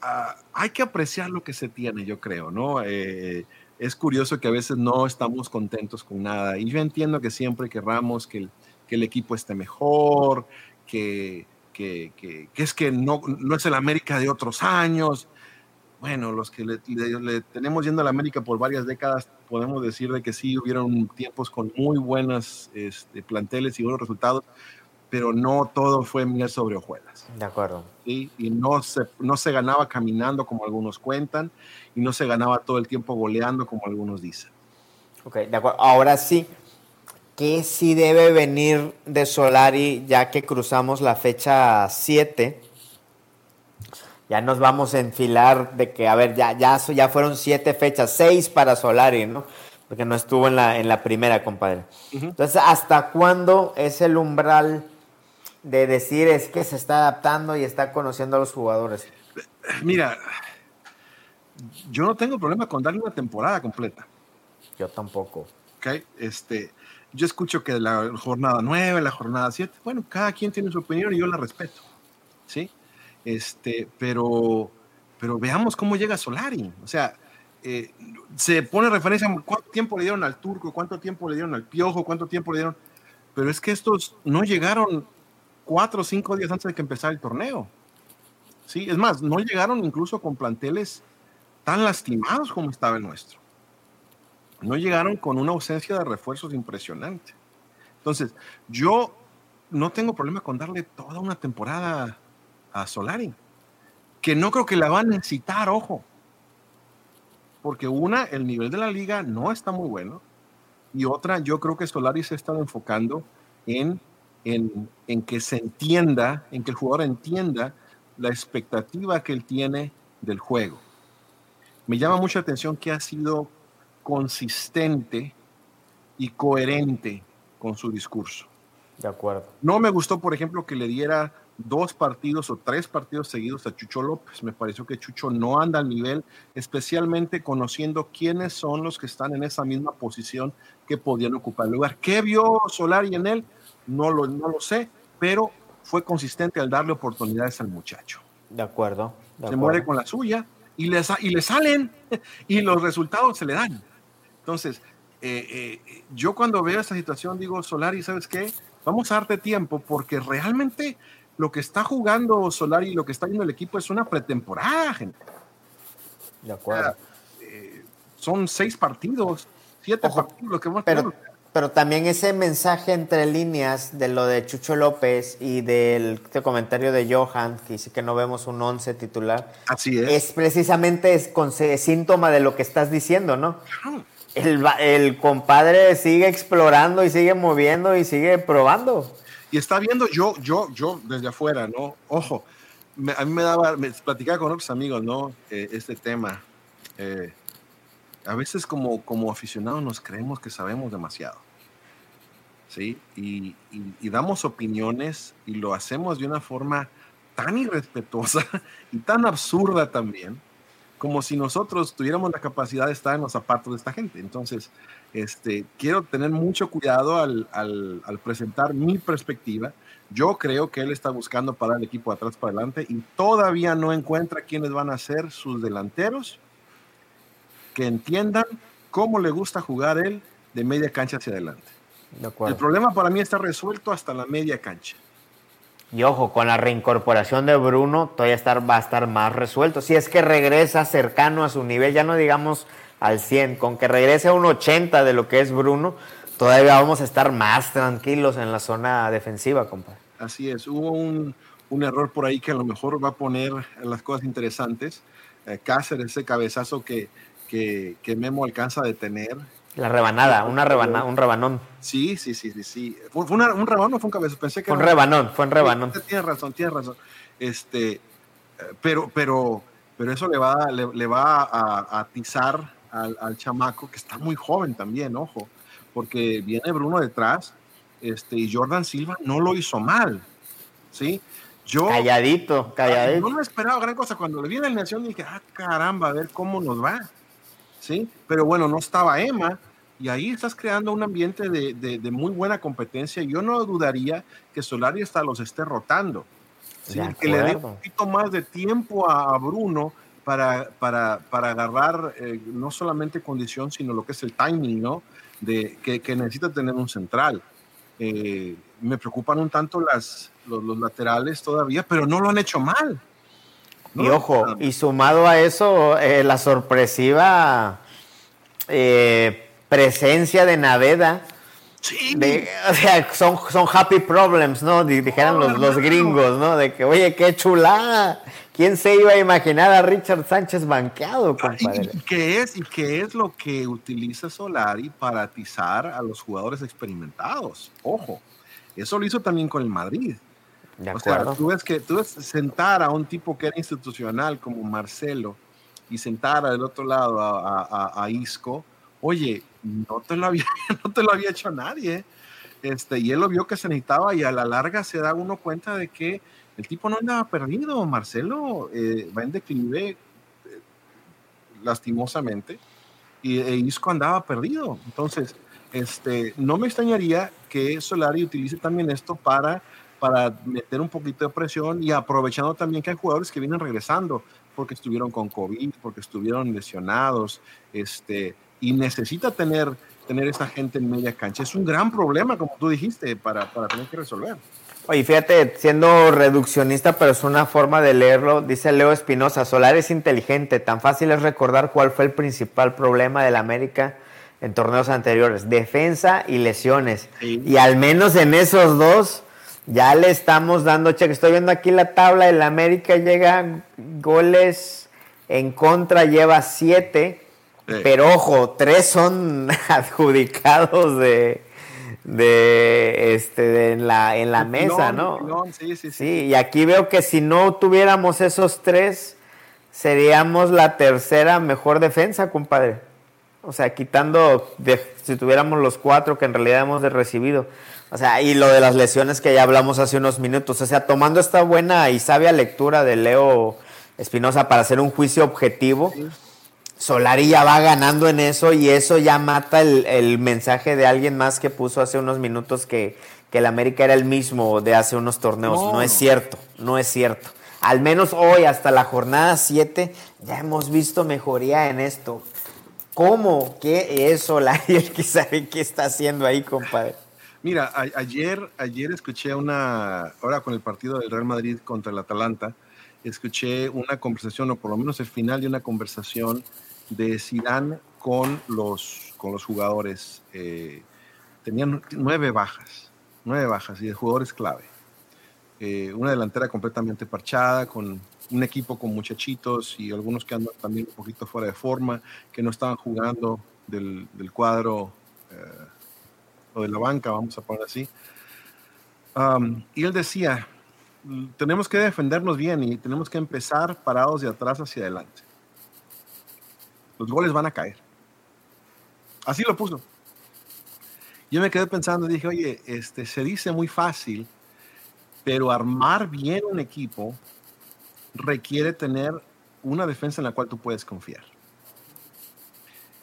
ah, hay que apreciar lo que se tiene, yo creo, ¿no? Eh, es curioso que a veces no estamos contentos con nada. Y yo entiendo que siempre querramos que el, equipo esté mejor, que, que, que- es que no, no es el América de otros años. Bueno, los que le, tenemos yendo a la América por varias décadas, podemos decir de que sí hubieron tiempos con muy buenas este, planteles y buenos resultados, pero no todo fue miel sobre hojuelas. De acuerdo. ¿sí? Y no se, no se ganaba caminando como algunos cuentan, y no se ganaba todo el tiempo goleando como algunos dicen. Ok, de acuerdo. Ahora sí, ¿qué sí debe venir de Solari ya que cruzamos la fecha 7? Ya nos vamos a enfilar de que, a ver, ya, ya, ya fueron siete fechas, seis para Solari, ¿no? Porque no estuvo en la, en la primera, compadre. Entonces, ¿hasta cuándo es el umbral de decir es que se está adaptando y está conociendo a los jugadores? Mira, yo no tengo problema con darle una temporada completa. Yo tampoco. ¿ok? Este, yo escucho que la jornada 9, la jornada 7, bueno, cada quien tiene su opinión y yo la respeto, ¿sí? Este, pero, pero veamos cómo llega Solari, o sea, eh, se pone referencia a cuánto tiempo le dieron al turco, cuánto tiempo le dieron al piojo, cuánto tiempo le dieron, pero es que estos no llegaron cuatro o cinco días antes de que empezara el torneo. Sí, es más, no llegaron incluso con planteles tan lastimados como estaba el nuestro. No llegaron con una ausencia de refuerzos impresionante. Entonces, yo no tengo problema con darle toda una temporada a Solari, que no creo que la va a necesitar, ojo. Porque una, el nivel de la liga no está muy bueno. Y otra, yo creo que Solari se está enfocando en, en, en que se entienda, en que el jugador entienda la expectativa que él tiene del juego. Me llama mucha atención que ha sido consistente y coherente con su discurso. De acuerdo. No me gustó, por ejemplo, que le diera dos partidos o tres partidos seguidos a Chucho López. Me pareció que Chucho no anda al nivel, especialmente conociendo quiénes son los que están en esa misma posición que podían ocupar el lugar. ¿Qué vio Solari en él? No lo, no lo sé, pero fue consistente al darle oportunidades al muchacho. De acuerdo. de se acuerdo. muere con la suya y le, y le salen y los resultados se le dan. Entonces, eh, eh, yo cuando veo esta situación digo, Solari, ¿sabes qué? Vamos a darte tiempo porque realmente lo que está jugando Solari y lo que está viendo el equipo es una pretemporada, gente. De acuerdo. Son seis partidos, siete Ojo, partidos los que hemos Pero, tenido. Pero también ese mensaje entre líneas de lo de Chucho López y del este comentario de Johan, que dice que no vemos un 11 titular, Así es. es precisamente es, con- es síntoma de lo que estás diciendo, ¿no? El, el compadre sigue explorando y sigue moviendo y sigue probando. y está viendo yo, yo, yo desde afuera, ¿no? Ojo, me- a mí me daba, me platicaba con otros amigos, ¿no? Eh, este tema. Eh, a veces como, como aficionados nos creemos que sabemos demasiado, Y, damos opiniones y lo hacemos de una forma tan irrespetuosa y tan absurda también, como si nosotros tuviéramos la capacidad de estar en los zapatos de esta gente. Entonces, este, quiero tener mucho cuidado al, al- al presentar mi perspectiva. Yo creo que él está buscando parar el equipo de atrás para adelante y todavía no encuentra quiénes van a ser sus delanteros que entiendan cómo le gusta jugar él de media cancha hacia adelante. De El problema para mí está resuelto hasta la media cancha. Y ojo, con la reincorporación de Bruno, todavía estar, va a estar más resuelto. Si es que regresa cercano a su nivel, ya no digamos al 100, con que regrese a un 80 de lo que es Bruno, todavía vamos a estar más tranquilos en la zona defensiva, compadre. Así es, hubo un, un error por ahí que a lo mejor va a poner las cosas interesantes. Eh, Cáceres, ese cabezazo que, que, que Memo alcanza a detener. La rebanada, una rebana, un rebanón. Sí, sí, sí, sí. sí. ¿Fue, una- un rebanón o fue un cabezazo? Pensé que Fue un era- rebanón, fue un rebanón. Sí, Tienes razón, tienes razón. Este, eh, pero, pero, pero eso le va, le, le va a, atizar al, al chamaco, que está muy joven también, ojo, porque viene Bruno detrás, este, y Jordan Silva no lo hizo mal, ¿sí? Yo, Calladito, calladito. no me esperaba gran cosa. Cuando le vi la alineación dije, ah, caramba, a ver cómo nos va. ¿Sí? Pero bueno, no estaba Emma y ahí estás creando un ambiente de, de- de muy buena competencia. Yo no dudaría que Solari hasta los esté rotando. ¿sí? Que le dé un poquito más de tiempo a, a Bruno para, para, para agarrar eh, no solamente condición, sino lo que es el timing, ¿no? De, que, que necesita tener un central. Eh, me preocupan un tanto las, los, los laterales todavía, pero no lo han hecho mal. No Y ojo, mal. y sumado a eso, eh, la sorpresiva eh, presencia de Naveda. Sí, de- o sea, son, son happy problems, ¿no? Di- Dijeran los, los gringos, ¿no? De que, oye, qué chulada. ¿Quién se iba a imaginar a Richard Sánchez banqueado, Ah, compadre? y qué es, y qué es lo que utiliza Solari para atizar a los jugadores experimentados. Ojo, eso lo hizo también con el Madrid. De O sea, acuerdo. tú ves que tú ves sentar a un tipo que era institucional como Marcelo y sentar del otro lado a, a- a- a Isco, oye, no te lo había, no te lo había hecho nadie. Este, y él lo vio que se necesitaba y a la larga se da uno cuenta de que el tipo no andaba perdido. Marcelo eh, va en declive eh, lastimosamente y e Isco andaba perdido. Entonces, este, no me extrañaría que Solari utilice también esto para, para meter un poquito de presión y aprovechando también que hay jugadores que vienen regresando porque estuvieron con COVID, porque estuvieron lesionados, este, y necesita tener, tener esa gente en media cancha. Es un gran problema, como tú dijiste, para, para tener que resolver. Oye, fíjate, siendo reduccionista, pero es una forma de leerlo, dice Leo Espinosa, Solar es inteligente, tan fácil es recordar cuál fue el principal problema del América en torneos anteriores, defensa y lesiones. Y al menos en esos dos ya le estamos dando cheque. Estoy viendo aquí la tabla, el América llega goles en contra, lleva siete, pero ojo, tres son adjudicados de de este en la en la mesa, ¿no? sí, sí, sí. y aquí veo que si no tuviéramos esos tres, seríamos la tercera mejor defensa, compadre. O sea, quitando si tuviéramos los cuatro que en realidad hemos recibido. O sea, y lo de las lesiones que ya hablamos hace unos minutos. O sea, tomando esta buena y sabia lectura de Leo Espinosa para hacer un juicio objetivo. Solari ya va ganando en eso y eso ya mata el, mensaje de alguien más que puso hace unos minutos que, el América era el mismo de hace unos torneos. No. es cierto, no es cierto. Al menos hoy, hasta la jornada 7, ya hemos visto mejoría en esto. ¿Cómo? ¿Qué es Solari el que sabe qué está haciendo ahí, compadre? Mira, ayer, ayer escuché una, ahora con el partido del Real Madrid contra el Atalanta, escuché una conversación, o por lo menos el final de una conversación de Zidane con los, con los jugadores. Eh, tenían nueve bajas, nueve bajas y de jugadores clave. Eh, una delantera completamente parchada, con un equipo con muchachitos y algunos que andan también un poquito fuera de forma, que no estaban jugando del, del cuadro eh, o de la banca, vamos a poner así. Y él decía, tenemos que defendernos bien y tenemos que empezar parados de atrás hacia adelante los goles van a caer. Así lo puso. Yo me quedé pensando dije, oye, este, se dice muy fácil, pero armar bien un equipo requiere tener una defensa en la cual tú puedes confiar.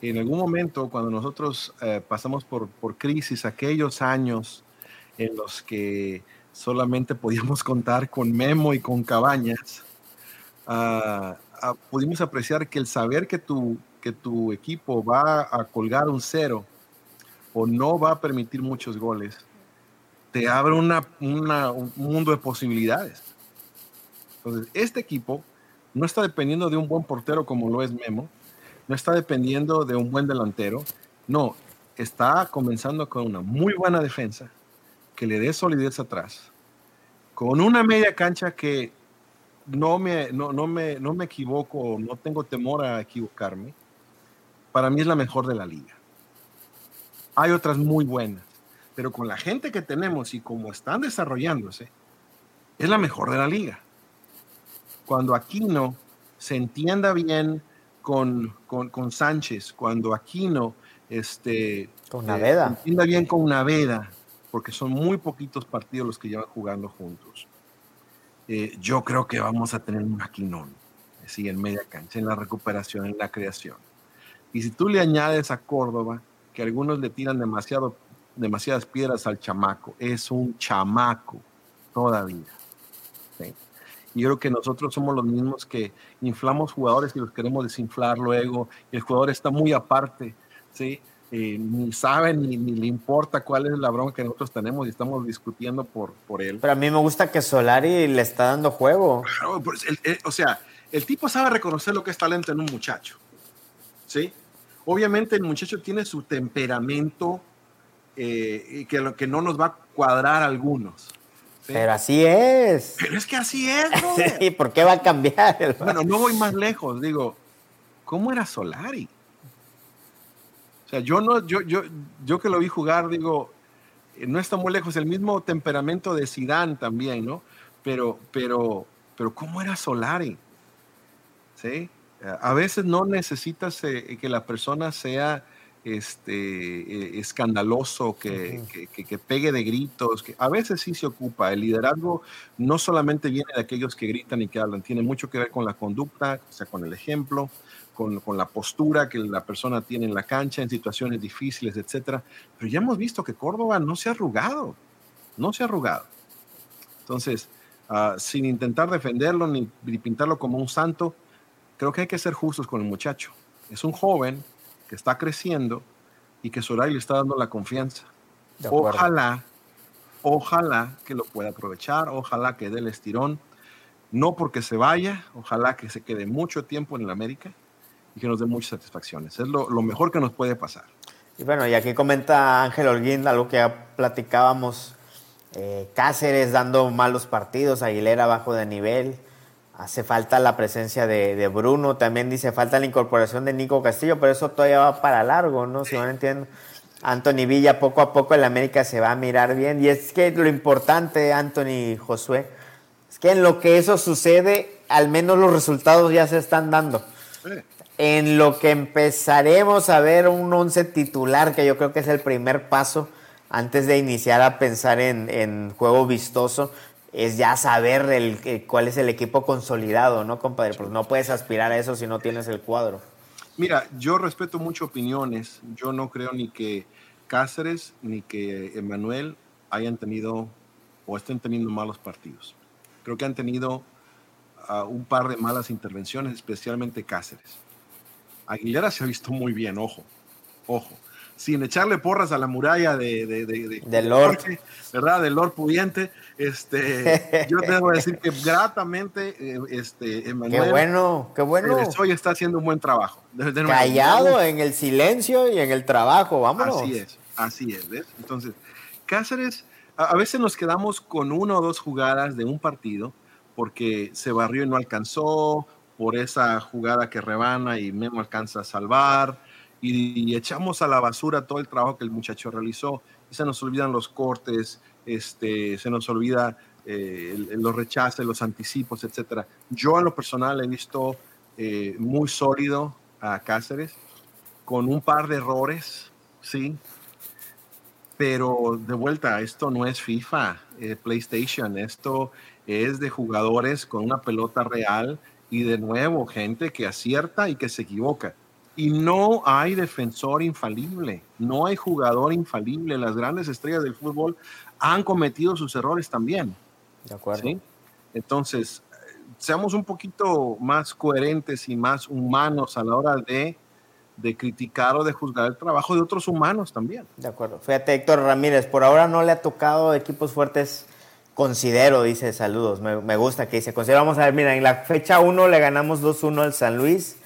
En algún momento, cuando nosotros eh, pasamos por, crisis, aquellos años en los que solamente podíamos contar con Memo y con Cabañas, uh, pudimos apreciar que el saber que tu, que tu equipo va a colgar un cero o no va a permitir muchos goles, te abre una, un mundo de posibilidades. Entonces, este equipo no está dependiendo de un buen portero como lo es Memo, no está dependiendo de un buen delantero, no, está comenzando con una muy buena defensa que le dé solidez atrás, con una media cancha que no me, no, no, me, no me equivoco, no tengo temor a equivocarme, para mí es la mejor de la liga. Hay otras muy buenas, pero con la gente que tenemos y como están desarrollándose, es la mejor de la liga. Cuando Aquino se entienda bien con, con, Sánchez, cuando Aquino este, con Naveda. se entienda bien con Naveda, porque son muy poquitos partidos los que llevan jugando juntos eh, yo creo que vamos a tener un maquinón, sí, en media cancha, en la recuperación, en la creación. Y si tú le añades a Córdoba, que algunos le tiran demasiado, demasiadas piedras al chamaco, es un chamaco todavía. Y yo creo que nosotros somos los mismos que inflamos jugadores y los queremos desinflar luego, el jugador está muy aparte, ¿sí? Eh, ni sabe ni, le importa cuál es la bronca que nosotros tenemos y estamos discutiendo por, por él. Pero a mí me gusta que Solari le está dando juego. Pues, o sea, el tipo sabe reconocer lo que es talento en un muchacho. ¿Sí? Obviamente el muchacho tiene su temperamento eh, que, lo, que no nos va a cuadrar a algunos. Pero así es. Pero es que así es. ¿Y ¿por qué va a cambiar? Bueno, no voy más lejos. Digo, ¿cómo era Solari? sea, yo no, yo, yo, yo que lo vi jugar, digo, eh, no está muy lejos, el mismo temperamento de Zidane también, ¿no? Pero, pero, pero ¿cómo era Solari? ¿Sí? A veces no necesitas eh, que la persona sea este, eh, escandaloso, que, que, que, pegue de gritos, que a veces sí se ocupa. El liderazgo no solamente viene de aquellos que gritan y que hablan, tiene mucho que ver con la conducta, o sea, con el ejemplo, con, con la postura que la persona tiene en la cancha, en situaciones difíciles, etcétera. Pero ya hemos visto que Córdoba no se ha arrugado, no se ha arrugado. Entonces, uh, sin intentar defenderlo ni, ni pintarlo como un santo, creo que hay que ser justos con el muchacho. Es un joven que está creciendo y que Soraya le está dando la confianza. Ojalá, ojalá que lo pueda aprovechar, ojalá que dé el estirón, no porque se vaya, ojalá que se quede mucho tiempo en el América y que nos dé muchas satisfacciones. Es lo, lo mejor que nos puede pasar. Y bueno, y aquí comenta Ángel Holguín algo que ya platicábamos, eh, Cáceres dando malos partidos, Aguilera bajo de nivel, hace falta la presencia de, de, Bruno, también dice falta la incorporación de Nico Castillo, pero eso todavía va para largo, ¿no? Si no entiendo. Anthony Villa, poco a poco el América se va a mirar bien. Y es que lo importante, Anthony Josué, es que en lo que eso sucede, al menos los resultados ya se están dando. En lo que empezaremos a ver un once titular, que yo creo que es el primer paso antes de iniciar a pensar en, en juego vistoso, es ya saber el, el, cuál es el equipo consolidado, ¿no, compadre? Pues no puedes aspirar a eso si no tienes el cuadro. Mira, yo respeto mucho opiniones. Yo no creo ni que Cáceres ni que Emanuel hayan tenido o estén teniendo malos partidos. Creo que han tenido uh, un par de malas intervenciones, especialmente Cáceres. Aguilera se ha visto muy bien, ojo, ojo sin echarle porras a la muralla de, de, de, de del Lord, Jorge, ¿verdad? Del Lord pudiente. Este, yo tengo que decir que gratamente, eh, este, Emanuel. Qué bueno, qué bueno. Hoy está haciendo un buen trabajo. Callado en el silencio y en el trabajo, vámonos. Así es, así es, ¿ves? Entonces, Cáceres, a, a veces nos quedamos con una o dos jugadas de un partido porque se barrió y no alcanzó, por esa jugada que rebana y Memo alcanza a salvar y, echamos a la basura todo el trabajo que el muchacho realizó. Se nos olvidan los cortes, este, se nos olvida eh, los rechaces, los anticipos, etc. Yo en lo personal he visto eh, muy sólido a Cáceres, con un par de errores, sí, pero de vuelta, esto no es FIFA, eh, PlayStation, esto es de jugadores con una pelota real y de nuevo gente que acierta y que se equivoca. Y no hay defensor infalible, no hay jugador infalible. Las grandes estrellas del fútbol han cometido sus errores también. De acuerdo. ¿sí? Entonces, seamos un poquito más coherentes y más humanos a la hora de, de criticar o de juzgar el trabajo de otros humanos también. De acuerdo. Fíjate, Héctor Ramírez, por ahora no le ha tocado equipos fuertes considero, dice saludos, me, me, gusta que dice, considero, vamos a ver, mira, en la fecha 1 le ganamos 2-1 al San Luis,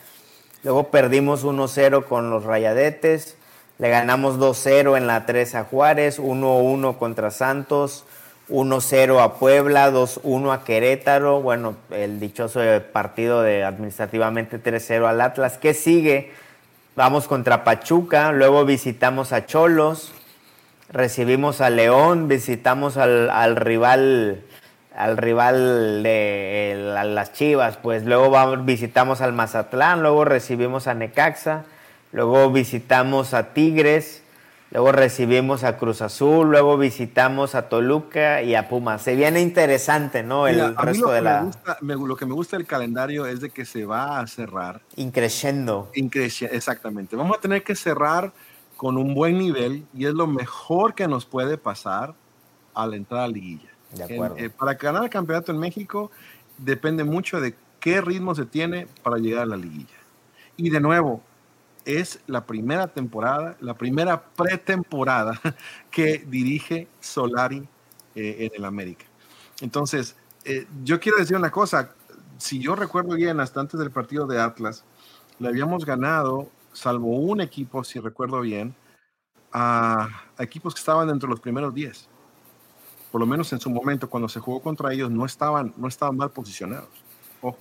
luego perdimos 1-0 con los Rayadetes, le ganamos 2-0 en la 3 a Juárez, 1-1 contra Santos, 1-0 a Puebla, 2-1 a Querétaro, bueno, el dichoso partido de administrativamente 3-0 al Atlas, ¿qué sigue? Vamos contra Pachuca, luego visitamos a Cholos, recibimos a León, visitamos al, al rival al rival de el, a las Chivas, pues luego vamos, visitamos al Mazatlán, luego recibimos a Necaxa, luego visitamos a Tigres, luego recibimos a Cruz Azul, luego visitamos a Toluca y a Pumas. Se viene interesante, ¿no? El Mira, resto de la. Me gusta, me, lo que me gusta del calendario es de que se va a cerrar. Increciendo. Increci exactamente. Vamos a tener que cerrar con un buen nivel y es lo mejor que nos puede pasar al entrar a la liguilla. De acuerdo. En, eh, para ganar el campeonato en México depende mucho de qué ritmo se tiene para llegar a la liguilla. Y de nuevo, es la primera temporada, la primera pretemporada que dirige Solari eh, en el América. Entonces, eh, yo quiero decir una cosa, si yo recuerdo bien, hasta antes del partido de Atlas, le habíamos ganado salvo un equipo, si recuerdo bien, a, a, equipos que estaban dentro de los primeros 10. Por lo menos en su momento, cuando se jugó contra ellos, no estaban, no estaban mal posicionados. Ojo.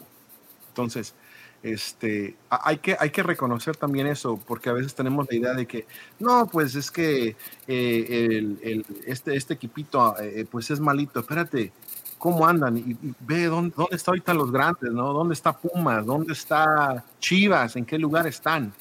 Entonces, este, hay, que, hay que reconocer también eso, porque a veces tenemos la idea de que, no, pues es que eh, el, el, este, este equipito, eh, pues es malito. Espérate, cómo andan y, ve dónde, dónde están ahorita los grandes, ¿no? ¿Dónde está Pumas? ¿Dónde está Chivas? ¿En qué lugar están?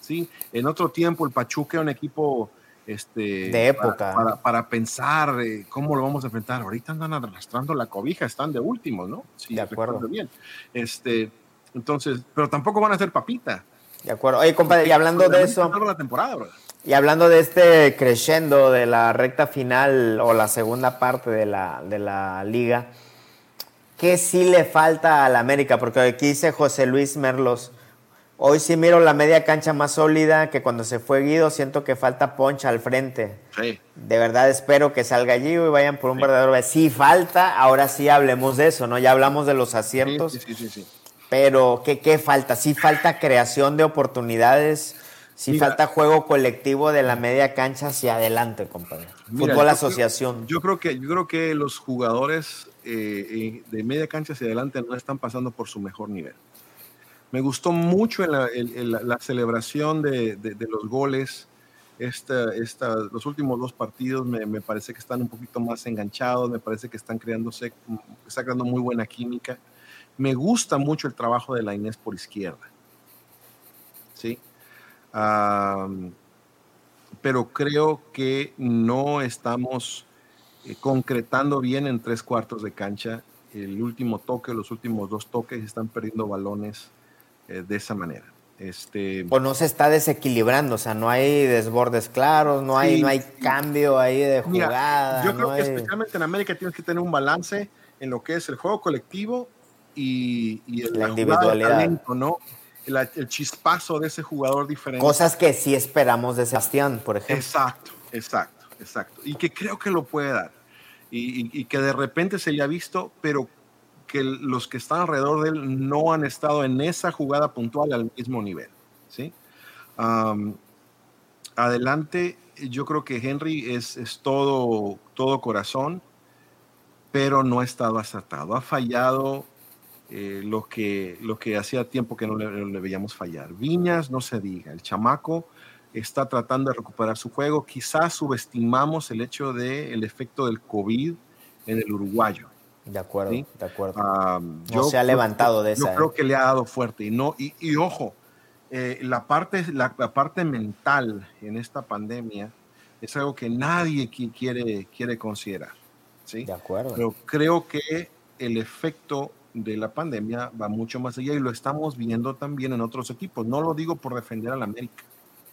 ¿sí? En otro tiempo el Pachuca era un equipo este, de época. Para, para, pensar eh, cómo lo vamos a enfrentar. Ahorita andan arrastrando la cobija, están de último, ¿no? Sí, de acuerdo. Bien. Este, entonces, pero tampoco van a ser papita. De acuerdo. Oye, compadre, y hablando de eso. La temporada, bro. Y hablando de este crescendo de la recta final o la segunda parte de la, de la liga, ¿qué sí le falta al América? Porque aquí dice José Luis Merlos. Hoy sí miro la media cancha más sólida que cuando se fue Guido, siento que falta poncha al frente. Sí. De verdad espero que salga Guido y vayan por un verdadero... Sí falta, ahora sí hablemos de eso, ¿no? Ya hablamos de los aciertos. Sí, sí, sí. sí. Pero, ¿qué, ¿qué falta? Sí falta creación de oportunidades, sí Mira, falta juego colectivo de la media cancha hacia adelante, compadre. Mira, Fútbol yo asociación. Creo, yo creo que yo creo que los jugadores eh, eh, de media cancha hacia adelante no están pasando por su mejor nivel. Me gustó mucho la, celebración de, los goles. Esta, esta, los últimos dos partidos me, parece que están un poquito más enganchados, me parece que están creándose, está creando muy buena química. Me gusta mucho el trabajo de la Inés por izquierda. ¿Sí? Pero creo que no estamos eh, concretando bien en tres cuartos de cancha. El último toque, los últimos dos toques están perdiendo balones eh, de esa manera. Este, pues no se está desequilibrando, o sea, no hay desbordes claros, no hay, sí, no hay cambio ahí de jugada. Mira, yo creo no que hay... especialmente en América tienes que tener un balance en lo que es el juego colectivo y, y el, la, individualidad, talento, ¿no? El, el, chispazo de ese jugador diferente. Cosas que sí esperamos de Sebastián, por ejemplo. Exacto, exacto, exacto. Y que creo que lo puede dar. Y, y, y que de repente se haya visto, pero que los que están alrededor de él no han estado en esa jugada puntual al mismo nivel. ¿sí? Adelante, yo creo que Henry es, todo, todo corazón, pero no ha estado acertado. Ha fallado eh, lo, que, lo que hacía tiempo que no le, veíamos fallar. Viñas, no se diga, el chamaco está tratando de recuperar su juego. Quizás subestimamos el hecho del el efecto del COVID en el uruguayo. De acuerdo, ¿sí? de acuerdo. No yo, se ha levantado de esa. Yo creo que le ha dado fuerte. Y, no, y, y ojo, eh, la, parte, la, la, parte mental en esta pandemia es algo que nadie quiere, quiere considerar. ¿sí? De acuerdo. Pero creo que el efecto de la pandemia va mucho más allá y lo estamos viendo también en otros equipos. No lo digo por defender a la América.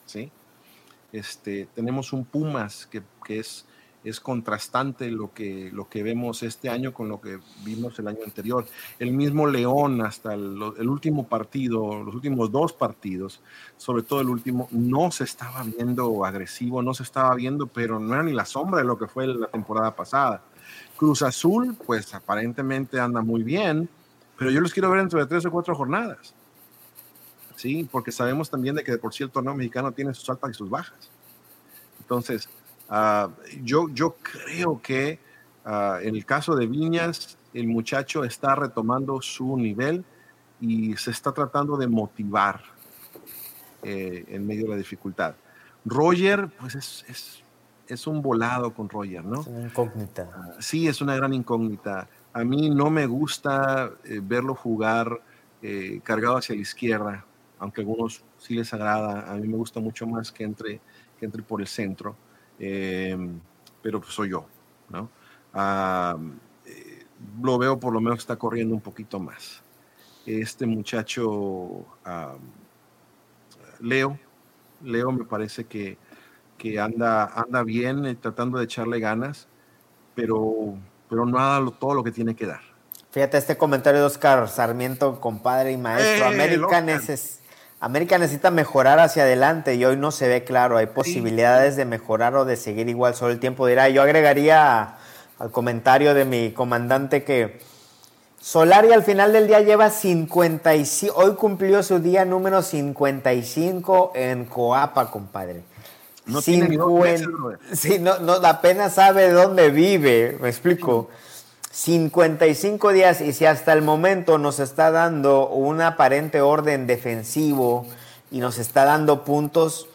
¿sí? Este, tenemos un Pumas que, que es es contrastante lo que, lo que vemos este año con lo que vimos el año anterior. El mismo León hasta el, último partido, los últimos dos partidos, sobre todo el último, no se estaba viendo agresivo, no se estaba viendo, pero no era ni la sombra de lo que fue la temporada pasada. Cruz Azul, pues aparentemente anda muy bien, pero yo los quiero ver dentro de tres o cuatro jornadas. Sí, porque sabemos también de que de por sí el torneo mexicano tiene sus altas y sus bajas. Entonces, Uh, yo, yo creo que uh, en el caso de Viñas, el muchacho está retomando su nivel y se está tratando de motivar eh, en medio de la dificultad. Roger, pues es, es, es un volado con Roger, ¿no? Es una incógnita. Uh, sí, es una gran incógnita. A mí no me gusta eh, verlo jugar eh, cargado hacia la izquierda, aunque a algunos sí les agrada. A mí me gusta mucho más que entre, que entre por el centro. Eh, pero pues soy yo, ¿no? Uh, eh, lo veo por lo menos que está corriendo un poquito más. Este muchacho, uh, Leo, Leo me parece que, que anda, anda bien eh, tratando de echarle ganas, pero, pero no ha dado todo lo que tiene que dar. Fíjate este comentario de Oscar Sarmiento, compadre y maestro. ¡Eh, América necesita América necesita mejorar hacia adelante y hoy no se ve claro. Hay posibilidades de mejorar o de seguir igual. Solo el tiempo dirá. Yo agregaría al comentario de mi comandante que Solari al final del día lleva 55. Hoy cumplió su día número 55 en Coapa, compadre. No 50, tiene sí, no, no, apenas sabe dónde vive. Me explico. Sí. 55 días y si hasta el momento nos está dando un aparente orden defensivo y nos está dando puntos,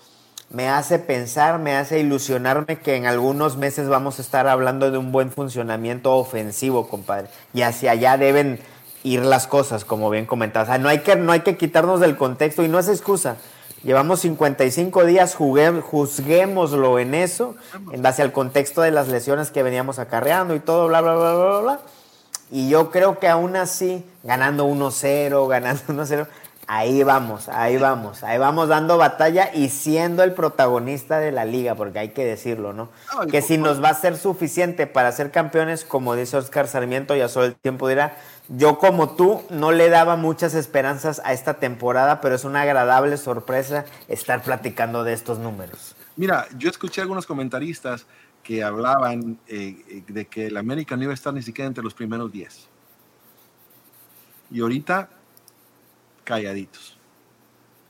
me hace pensar, me hace ilusionarme que en algunos meses vamos a estar hablando de un buen funcionamiento ofensivo, compadre. Y hacia allá deben ir las cosas, como bien comentabas. O sea, no hay que, no hay que quitarnos del contexto y no es excusa. Llevamos 55 días, jugué, juzguémoslo en eso, en base al contexto de las lesiones que veníamos acarreando y todo, bla, bla, bla, bla, bla. Y yo creo que aún así, ganando 1-0, ganando 1-0, ahí vamos, ahí vamos, ahí vamos dando batalla y siendo el protagonista de la liga, porque hay que decirlo, ¿no? que si nos va a ser suficiente para ser campeones, como dice Oscar Sarmiento, ya solo el tiempo dirá, yo como tú no le daba muchas esperanzas a esta temporada, pero es una agradable sorpresa estar platicando de estos números. Mira, yo escuché algunos comentaristas que hablaban eh, de que el América no iba a estar ni siquiera entre los primeros 10. Y ahorita, calladitos.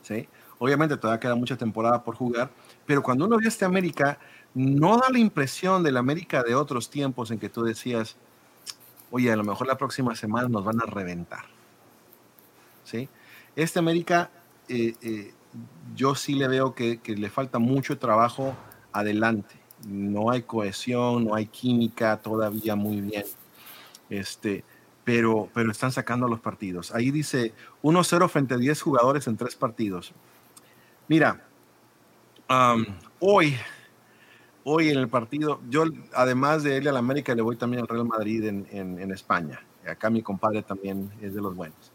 ¿Sí? Obviamente todavía queda mucha temporada por jugar, pero cuando uno ve este América, no da la impresión del América de otros tiempos en que tú decías, oye, a lo mejor la próxima semana nos van a reventar. ¿Sí? Este América, eh, eh, yo sí le veo que, le falta mucho trabajo adelante. No hay cohesión, no hay química todavía muy bien. Este, pero, pero están sacando los partidos. Ahí dice 1-0 frente a 10 jugadores en tres partidos. Mira, hoy hoy en el partido, yo además de él al América le voy también al Real Madrid en, España. Acá mi compadre también es de los buenos.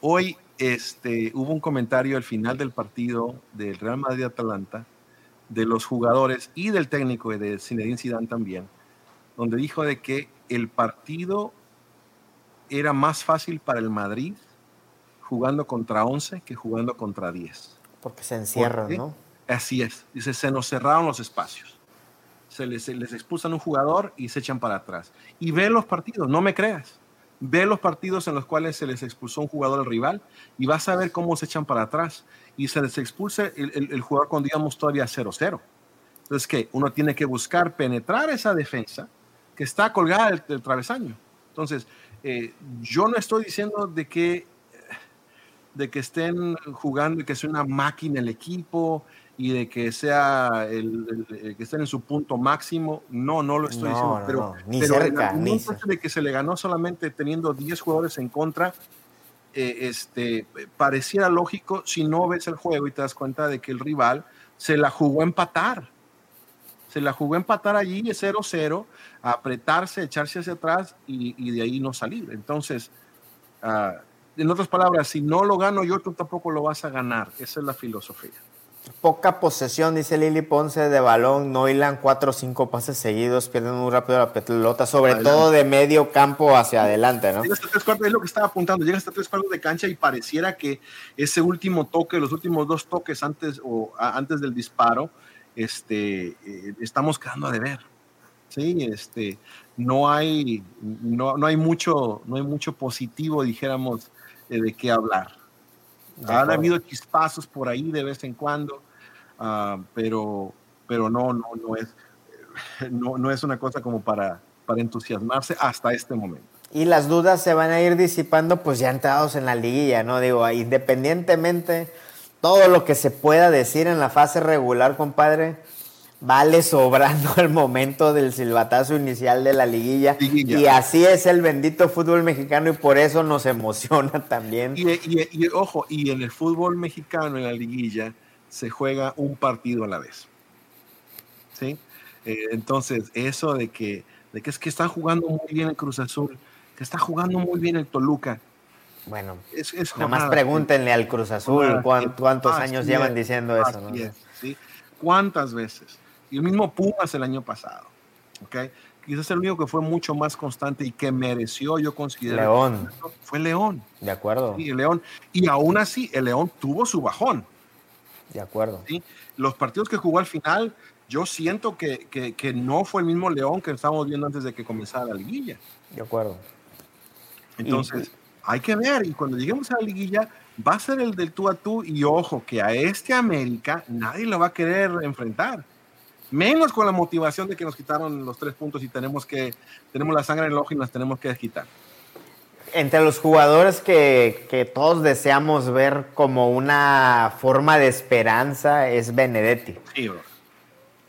Hoy este, hubo un comentario al final del partido del Real Madrid-Atalanta de los jugadores y del técnico y de Zinedine Zidane también, donde dijo de que el partido era más fácil para el Madrid jugando contra 11 que jugando contra 10. Porque se encierran, ¿no? Así es. Dice, se nos cerraron los espacios se les, expulsan un jugador y se echan para atrás. Y ve los partidos, no me creas. Ve los partidos en los cuales se les expulsó un jugador al rival y vas a ver cómo se echan para atrás. Y se les expulsa el, jugador cuando digamos todavía 0-0. Entonces, que Uno tiene que buscar penetrar esa defensa que está colgada del, travesaño. Entonces, eh, yo no estoy diciendo de que, de que estén jugando y que sea una máquina el equipo y de que sea el, que estén en su punto máximo, no, no lo estoy diciendo, pero, ni cerca, ni de que se le ganó solamente teniendo 10 jugadores en contra, eh, este, pareciera lógico si no ves el juego y te das cuenta de que el rival se la jugó a empatar. Se la jugó a empatar allí 0-0, apretarse, echarse hacia atrás y, de ahí no salir. Entonces, ah, en otras palabras, si no lo gano yo, tú tampoco lo vas a ganar. Esa es la filosofía. Poca posesión, dice Lili Ponce, de balón. No hilan cuatro o cinco pases seguidos, pierden muy rápido la pelota, sobre todo de medio campo hacia adelante, ¿no? Llega hasta tres cuartos, es lo que estaba apuntando, llega hasta tres cuartos de cancha y pareciera que ese último toque, los últimos dos toques antes, o, antes del disparo, este, eh, estamos quedando a deber. Sí, este, no hay, no, no hay mucho, no hay mucho positivo, dijéramos, eh, de qué hablar. Han habido chispazos por ahí de vez en cuando, ah, pero, pero no, no, no, es, no, no es una cosa como para, para entusiasmarse hasta este momento. Y las dudas se van a ir disipando pues ya entrados en la liguilla, ¿no? Digo, independientemente todo lo que se pueda decir en la fase regular, compadre, vale sobrando el momento del silbatazo inicial de la liguilla. Y así es el bendito fútbol mexicano y por eso nos emociona también. Y, ojo, y en el fútbol mexicano, en la liguilla, se juega un partido a la vez. ¿Sí? Eh, entonces, eso de que, de que es que está jugando muy bien el Cruz Azul, que está jugando muy bien el Toluca. Bueno, es, es nomás pregúntenle al Cruz Azul cuántos años llevan diciendo eso. ¿no? ¿sí? ¿Cuántas veces? Y el mismo Pumas el año pasado. ¿okay? Quizás el único que fue mucho más constante y que mereció, yo considero. León. Fue León. De acuerdo. Sí, el León. Y aún así, el León tuvo su bajón. De acuerdo. ¿sí? Los partidos que jugó al final, yo siento que, que, no fue el mismo León que estábamos viendo antes de que comenzara la liguilla. De acuerdo. Entonces, hay que ver. Y cuando lleguemos a la liguilla, va a ser el del tú a tú. Y ojo, que a este América nadie lo va a querer enfrentar menos con la motivación de que nos quitaron los tres puntos y tenemos que, tenemos la sangre en el ojo y nos tenemos que quitar. Entre los jugadores que, que todos deseamos ver como una forma de esperanza es Benedetti. Sí,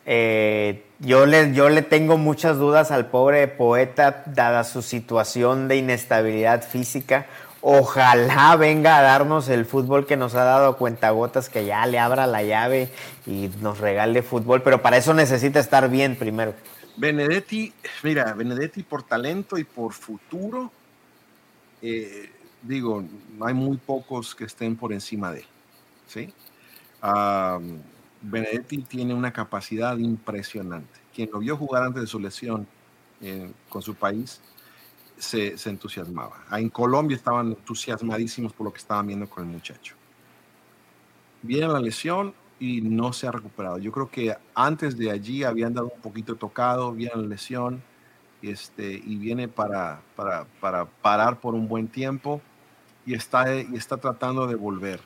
eh, yo, le, yo le tengo muchas dudas al pobre poeta, dada su situación de inestabilidad física. Ojalá venga a darnos el fútbol que nos ha dado cuentagotas, que ya le abra la llave y nos regale fútbol, pero para eso necesita estar bien primero. Benedetti, mira, Benedetti por talento y por futuro, eh, digo, hay muy pocos que estén por encima de él, ¿sí? Benedetti tiene una capacidad impresionante. Quien lo vio jugar antes de su lesión eh, con su país, se, entusiasmaba. Ah, en Colombia estaban entusiasmadísimos por lo que estaban viendo con el muchacho. Viene la lesión y no se ha recuperado. Yo creo que antes de allí habían dado un poquito tocado, viene la lesión este, y viene para, para, para, parar por un buen tiempo y está, y está tratando de volver.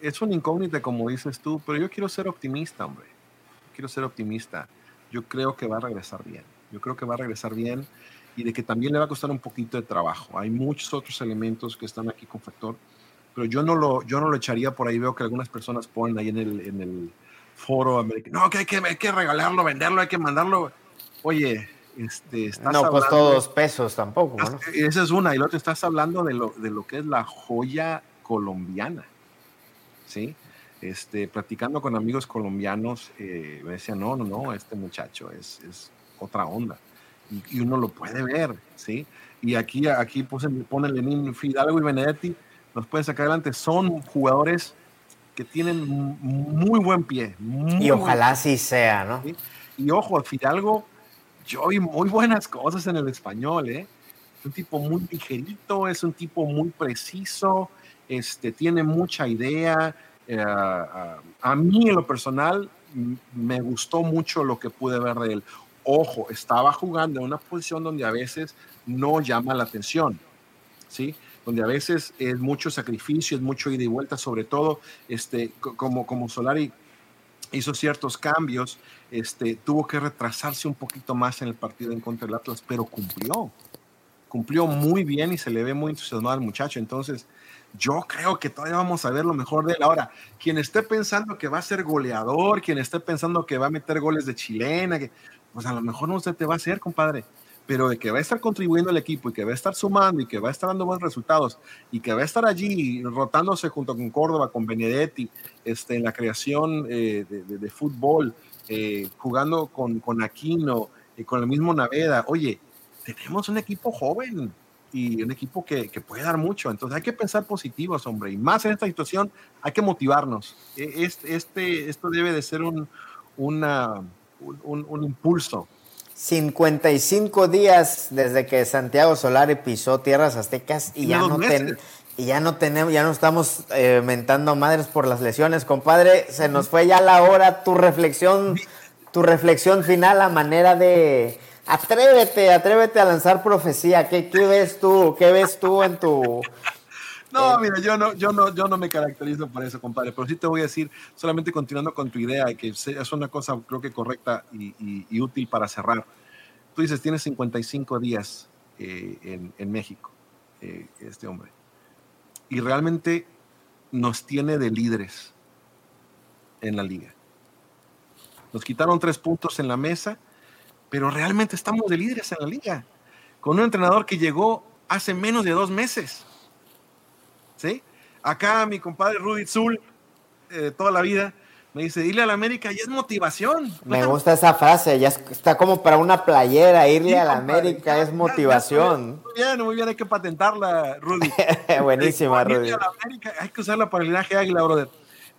es un incógnita, como dices tú, pero yo quiero ser optimista, hombre. Quiero ser optimista. Yo creo que va a regresar bien. Yo creo que va a regresar bien y de que también le va a costar un poquito de trabajo. Hay muchos otros elementos que están aquí con factor, pero yo no lo, yo no lo echaría por ahí. Veo que algunas personas ponen ahí en el, en el foro americano, no, que hay, que hay que regalarlo, venderlo, hay que mandarlo. Oye, este, estás no costó dos pesos tampoco. ¿no? Esa es una. Y la otra, estás hablando de lo, de lo que es la joya colombiana. ¿Sí? Este, practicando con amigos colombianos, eh, me decían, no, no, no, este muchacho es, es otra onda. Y, uno lo puede ver, ¿sí? Y aquí, aquí pone, pone Lenín, Fidalgo y Benedetti, nos pueden sacar adelante. Son jugadores que tienen muy buen pie. y ojalá así sea, ¿no? Y ojo, Fidalgo, yo vi muy buenas cosas en el español, ¿eh? Es un tipo muy ligerito, es un tipo muy preciso, este, tiene mucha idea. Eh, a, a, mí, en lo personal, me gustó mucho lo que pude ver de él ojo, estaba jugando en una posición donde a veces no llama la atención, ¿sí? Donde a veces es mucho sacrificio, es mucho ida y vuelta, sobre todo este, como, como Solari hizo ciertos cambios, este, tuvo que retrasarse un poquito más en el partido en contra del Atlas, pero cumplió, cumplió muy bien y se le ve muy entusiasmado al muchacho. Entonces, yo creo que todavía vamos a ver lo mejor de él. Ahora, quien esté pensando que va a ser goleador, quien esté pensando que va a meter goles de chilena, que pues a lo mejor no se te va a hacer, compadre, pero de que va a estar contribuyendo al equipo y que va a estar sumando y que va a estar dando buenos resultados y que va a estar allí rotándose junto con Córdoba, con Benedetti, este, en la creación eh, de, fútbol, eh, jugando con, con Aquino, y con el mismo Naveda. Oye, tenemos un equipo joven y un equipo que, que, puede dar mucho. Entonces hay que pensar positivos, hombre. Y más en esta situación hay que motivarnos. E, este, este esto debe de ser un, una, un, impulso. 55 días desde que Santiago Solari pisó tierras aztecas y ya, no y ya no tenemos, ya no estamos eh, mentando madres por las lesiones, compadre. Se nos fue ya la hora. Tu reflexión, tu reflexión final a manera de atrévete, atrévete a lanzar profecía. ¿Qué, qué ves tú? ¿Qué ves tú en tu no, mira, yo no, yo no, yo no me caracterizo por eso, compadre, pero sí te voy a decir, solamente continuando con tu idea, y que es una cosa creo que correcta y, útil para cerrar. Tú dices, tienes 55 días eh, en, México, eh, este hombre, y realmente nos tiene de líderes en la liga. Nos quitaron tres puntos en la mesa, pero realmente estamos de líderes en la liga, con un entrenador que llegó hace menos de dos meses ¿sí? Acá mi compadre Rudy Zul, eh, toda la vida, me dice, irle a la América y es motivación. Me gusta esa frase, ya está como para una playera, irle a la América es motivación. muy bien, muy bien, hay que patentarla, Rudy. Buenísima, Rudy. hay que usarla para el linaje águila, brother.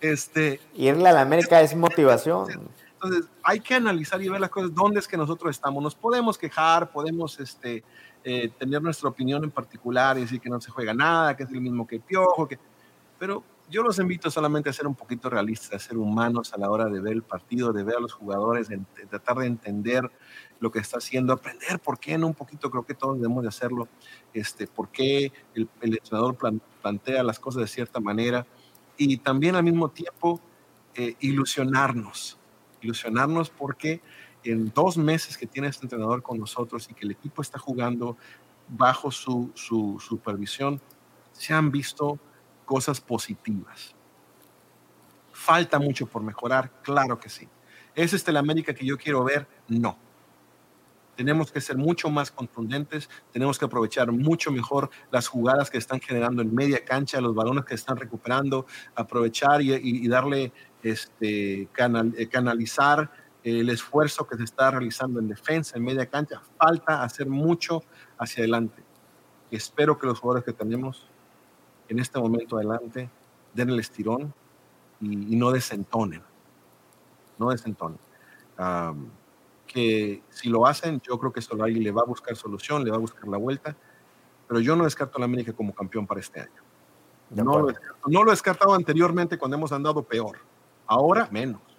Este, irle a la América es motivación. Entonces, hay que analizar y ver las cosas, dónde es que nosotros estamos. Nos podemos quejar, podemos este, eh, tener nuestra opinión en particular y decir que no se juega nada, que es el mismo que Piojo, que... pero yo los invito solamente a ser un poquito realistas, a ser humanos a la hora de ver el partido, de ver a los jugadores, de, tratar de entender lo que está haciendo, aprender por qué no un poquito, creo que todos debemos de hacerlo, este, por qué el, entrenador plantea las cosas de cierta manera y también al mismo tiempo eh, ilusionarnos, ilusionarnos porque en dos meses que tiene este entrenador con nosotros y que el equipo está jugando bajo su, supervisión, se han visto cosas positivas. Falta mucho por mejorar, claro que sí. ¿Es este la América que yo quiero ver? No. tenemos que ser mucho más contundentes, tenemos que aprovechar mucho mejor las jugadas que están generando en media cancha, los balones que están recuperando, aprovechar y, darle, este, eh, canalizar el esfuerzo que se está realizando en defensa, en media cancha. Falta hacer mucho hacia adelante. Espero que los jugadores que tenemos en este momento adelante den el estirón y, no desentonen. No desentonen. que si lo hacen, yo creo que Solari le va a buscar solución, le va a buscar la vuelta, pero yo no descarto a la América como campeón para este año. No lo, no lo he descartado anteriormente cuando hemos andado peor. Ahora menos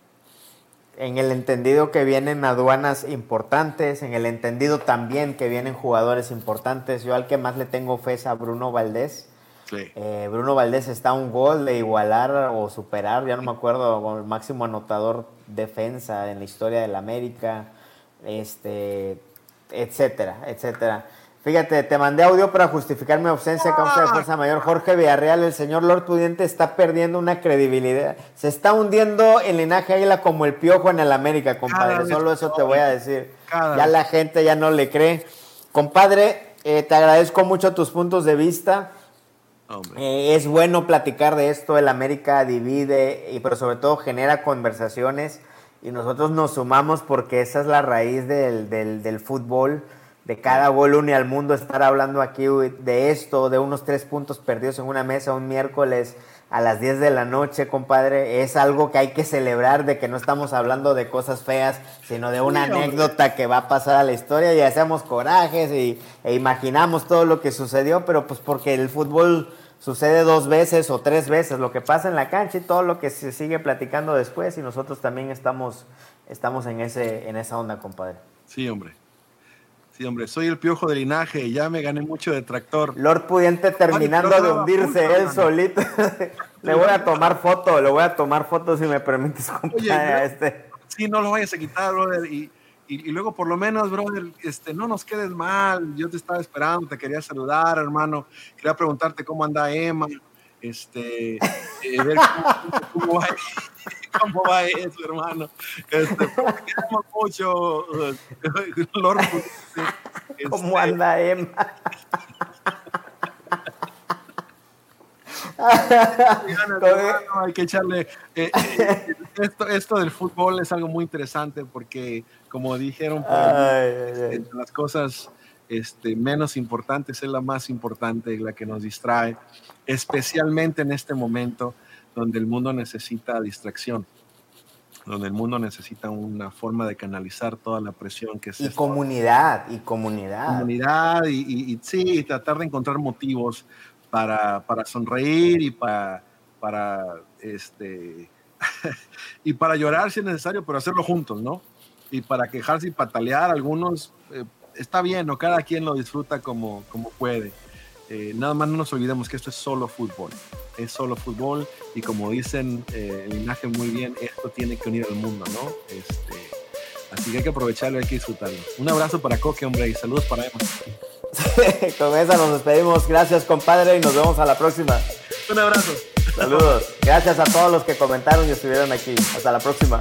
en el entendido que vienen aduanas importantes, en el entendido también que vienen jugadores importantes. Yo al que más le tengo fe es a Bruno Valdés. Eh, Bruno Valdés está a un gol de igualar o superar, ya no me acuerdo, el máximo anotador defensa en la historia del América, este, etcétera, etcétera. Fíjate, te mandé audio para justificar mi ausencia a causa de fuerza mayor. Jorge Villarreal, el señor Lord Pudiente, está perdiendo una credibilidad. Se está hundiendo el linaje águila como el piojo en el América, compadre. Solo eso te voy a decir. Ya la gente ya no le cree. Compadre, eh, te agradezco mucho tus puntos de vista. Eh, es bueno platicar de esto. El América divide, y pero sobre todo genera conversaciones. Y nosotros nos sumamos porque esa es la raíz del, del, del fútbol de cada gol une al mundo estar hablando aquí de esto, de unos tres puntos perdidos en una mesa un miércoles a las 10 de la noche, compadre, es algo que hay que celebrar, de que no estamos hablando de cosas feas, sino de una anécdota que va a pasar a la historia y hacemos corajes y, e imaginamos todo lo que sucedió, pero pues porque el fútbol sucede dos veces o tres veces, lo que pasa en la cancha y todo lo que se sigue platicando después y nosotros también estamos, estamos en, ese, en esa onda, compadre. Sí, hombre. Sí, hombre, soy el piojo de linaje y ya me gané mucho de tractor. Lord Pudiente terminando de hundirse él solito. le voy a tomar foto, le voy a tomar foto si me permites, compadre. este. Sí, no lo vayas a quitar, brother. Y, y, luego, por lo menos, brother, este, no nos quedes mal. Yo te estaba esperando, te quería saludar, hermano. Quería preguntarte cómo anda Emma. Este, eh, ver cómo, cómo va cómo va eso, hermano. Este, mucho, Lord, ¿Cómo este, anda Emma? hay que echarle. Eh, eh, esto, esto del fútbol es algo muy interesante porque, como dijeron, pues, las cosas este, menos importantes es la más importante, la que nos distrae, especialmente en este momento donde el mundo necesita distracción, donde el mundo necesita una forma de canalizar toda la presión que se... Y comunidad, y comunidad. Comunidad, y, y, sí, tratar de encontrar motivos para, para sonreír y para, para, este, y para llorar si es necesario, pero hacerlo juntos, ¿no? Y para quejarse y patalear, algunos, eh, está bien, ¿no? Cada quien lo disfruta como, como puede. Eh, nada más no nos olvidemos que esto es solo fútbol. Es solo fútbol y como dicen eh, el imagen muy bien, esto tiene que unir al mundo, ¿no? Este, así que hay que aprovecharlo, hay que disfrutarlo. Un abrazo para Coque, hombre, y saludos para Emma. Con esa nos despedimos. Gracias, compadre, y nos vemos a la próxima. Un abrazo. Saludos. Gracias a todos los que comentaron y estuvieron aquí. Hasta la próxima.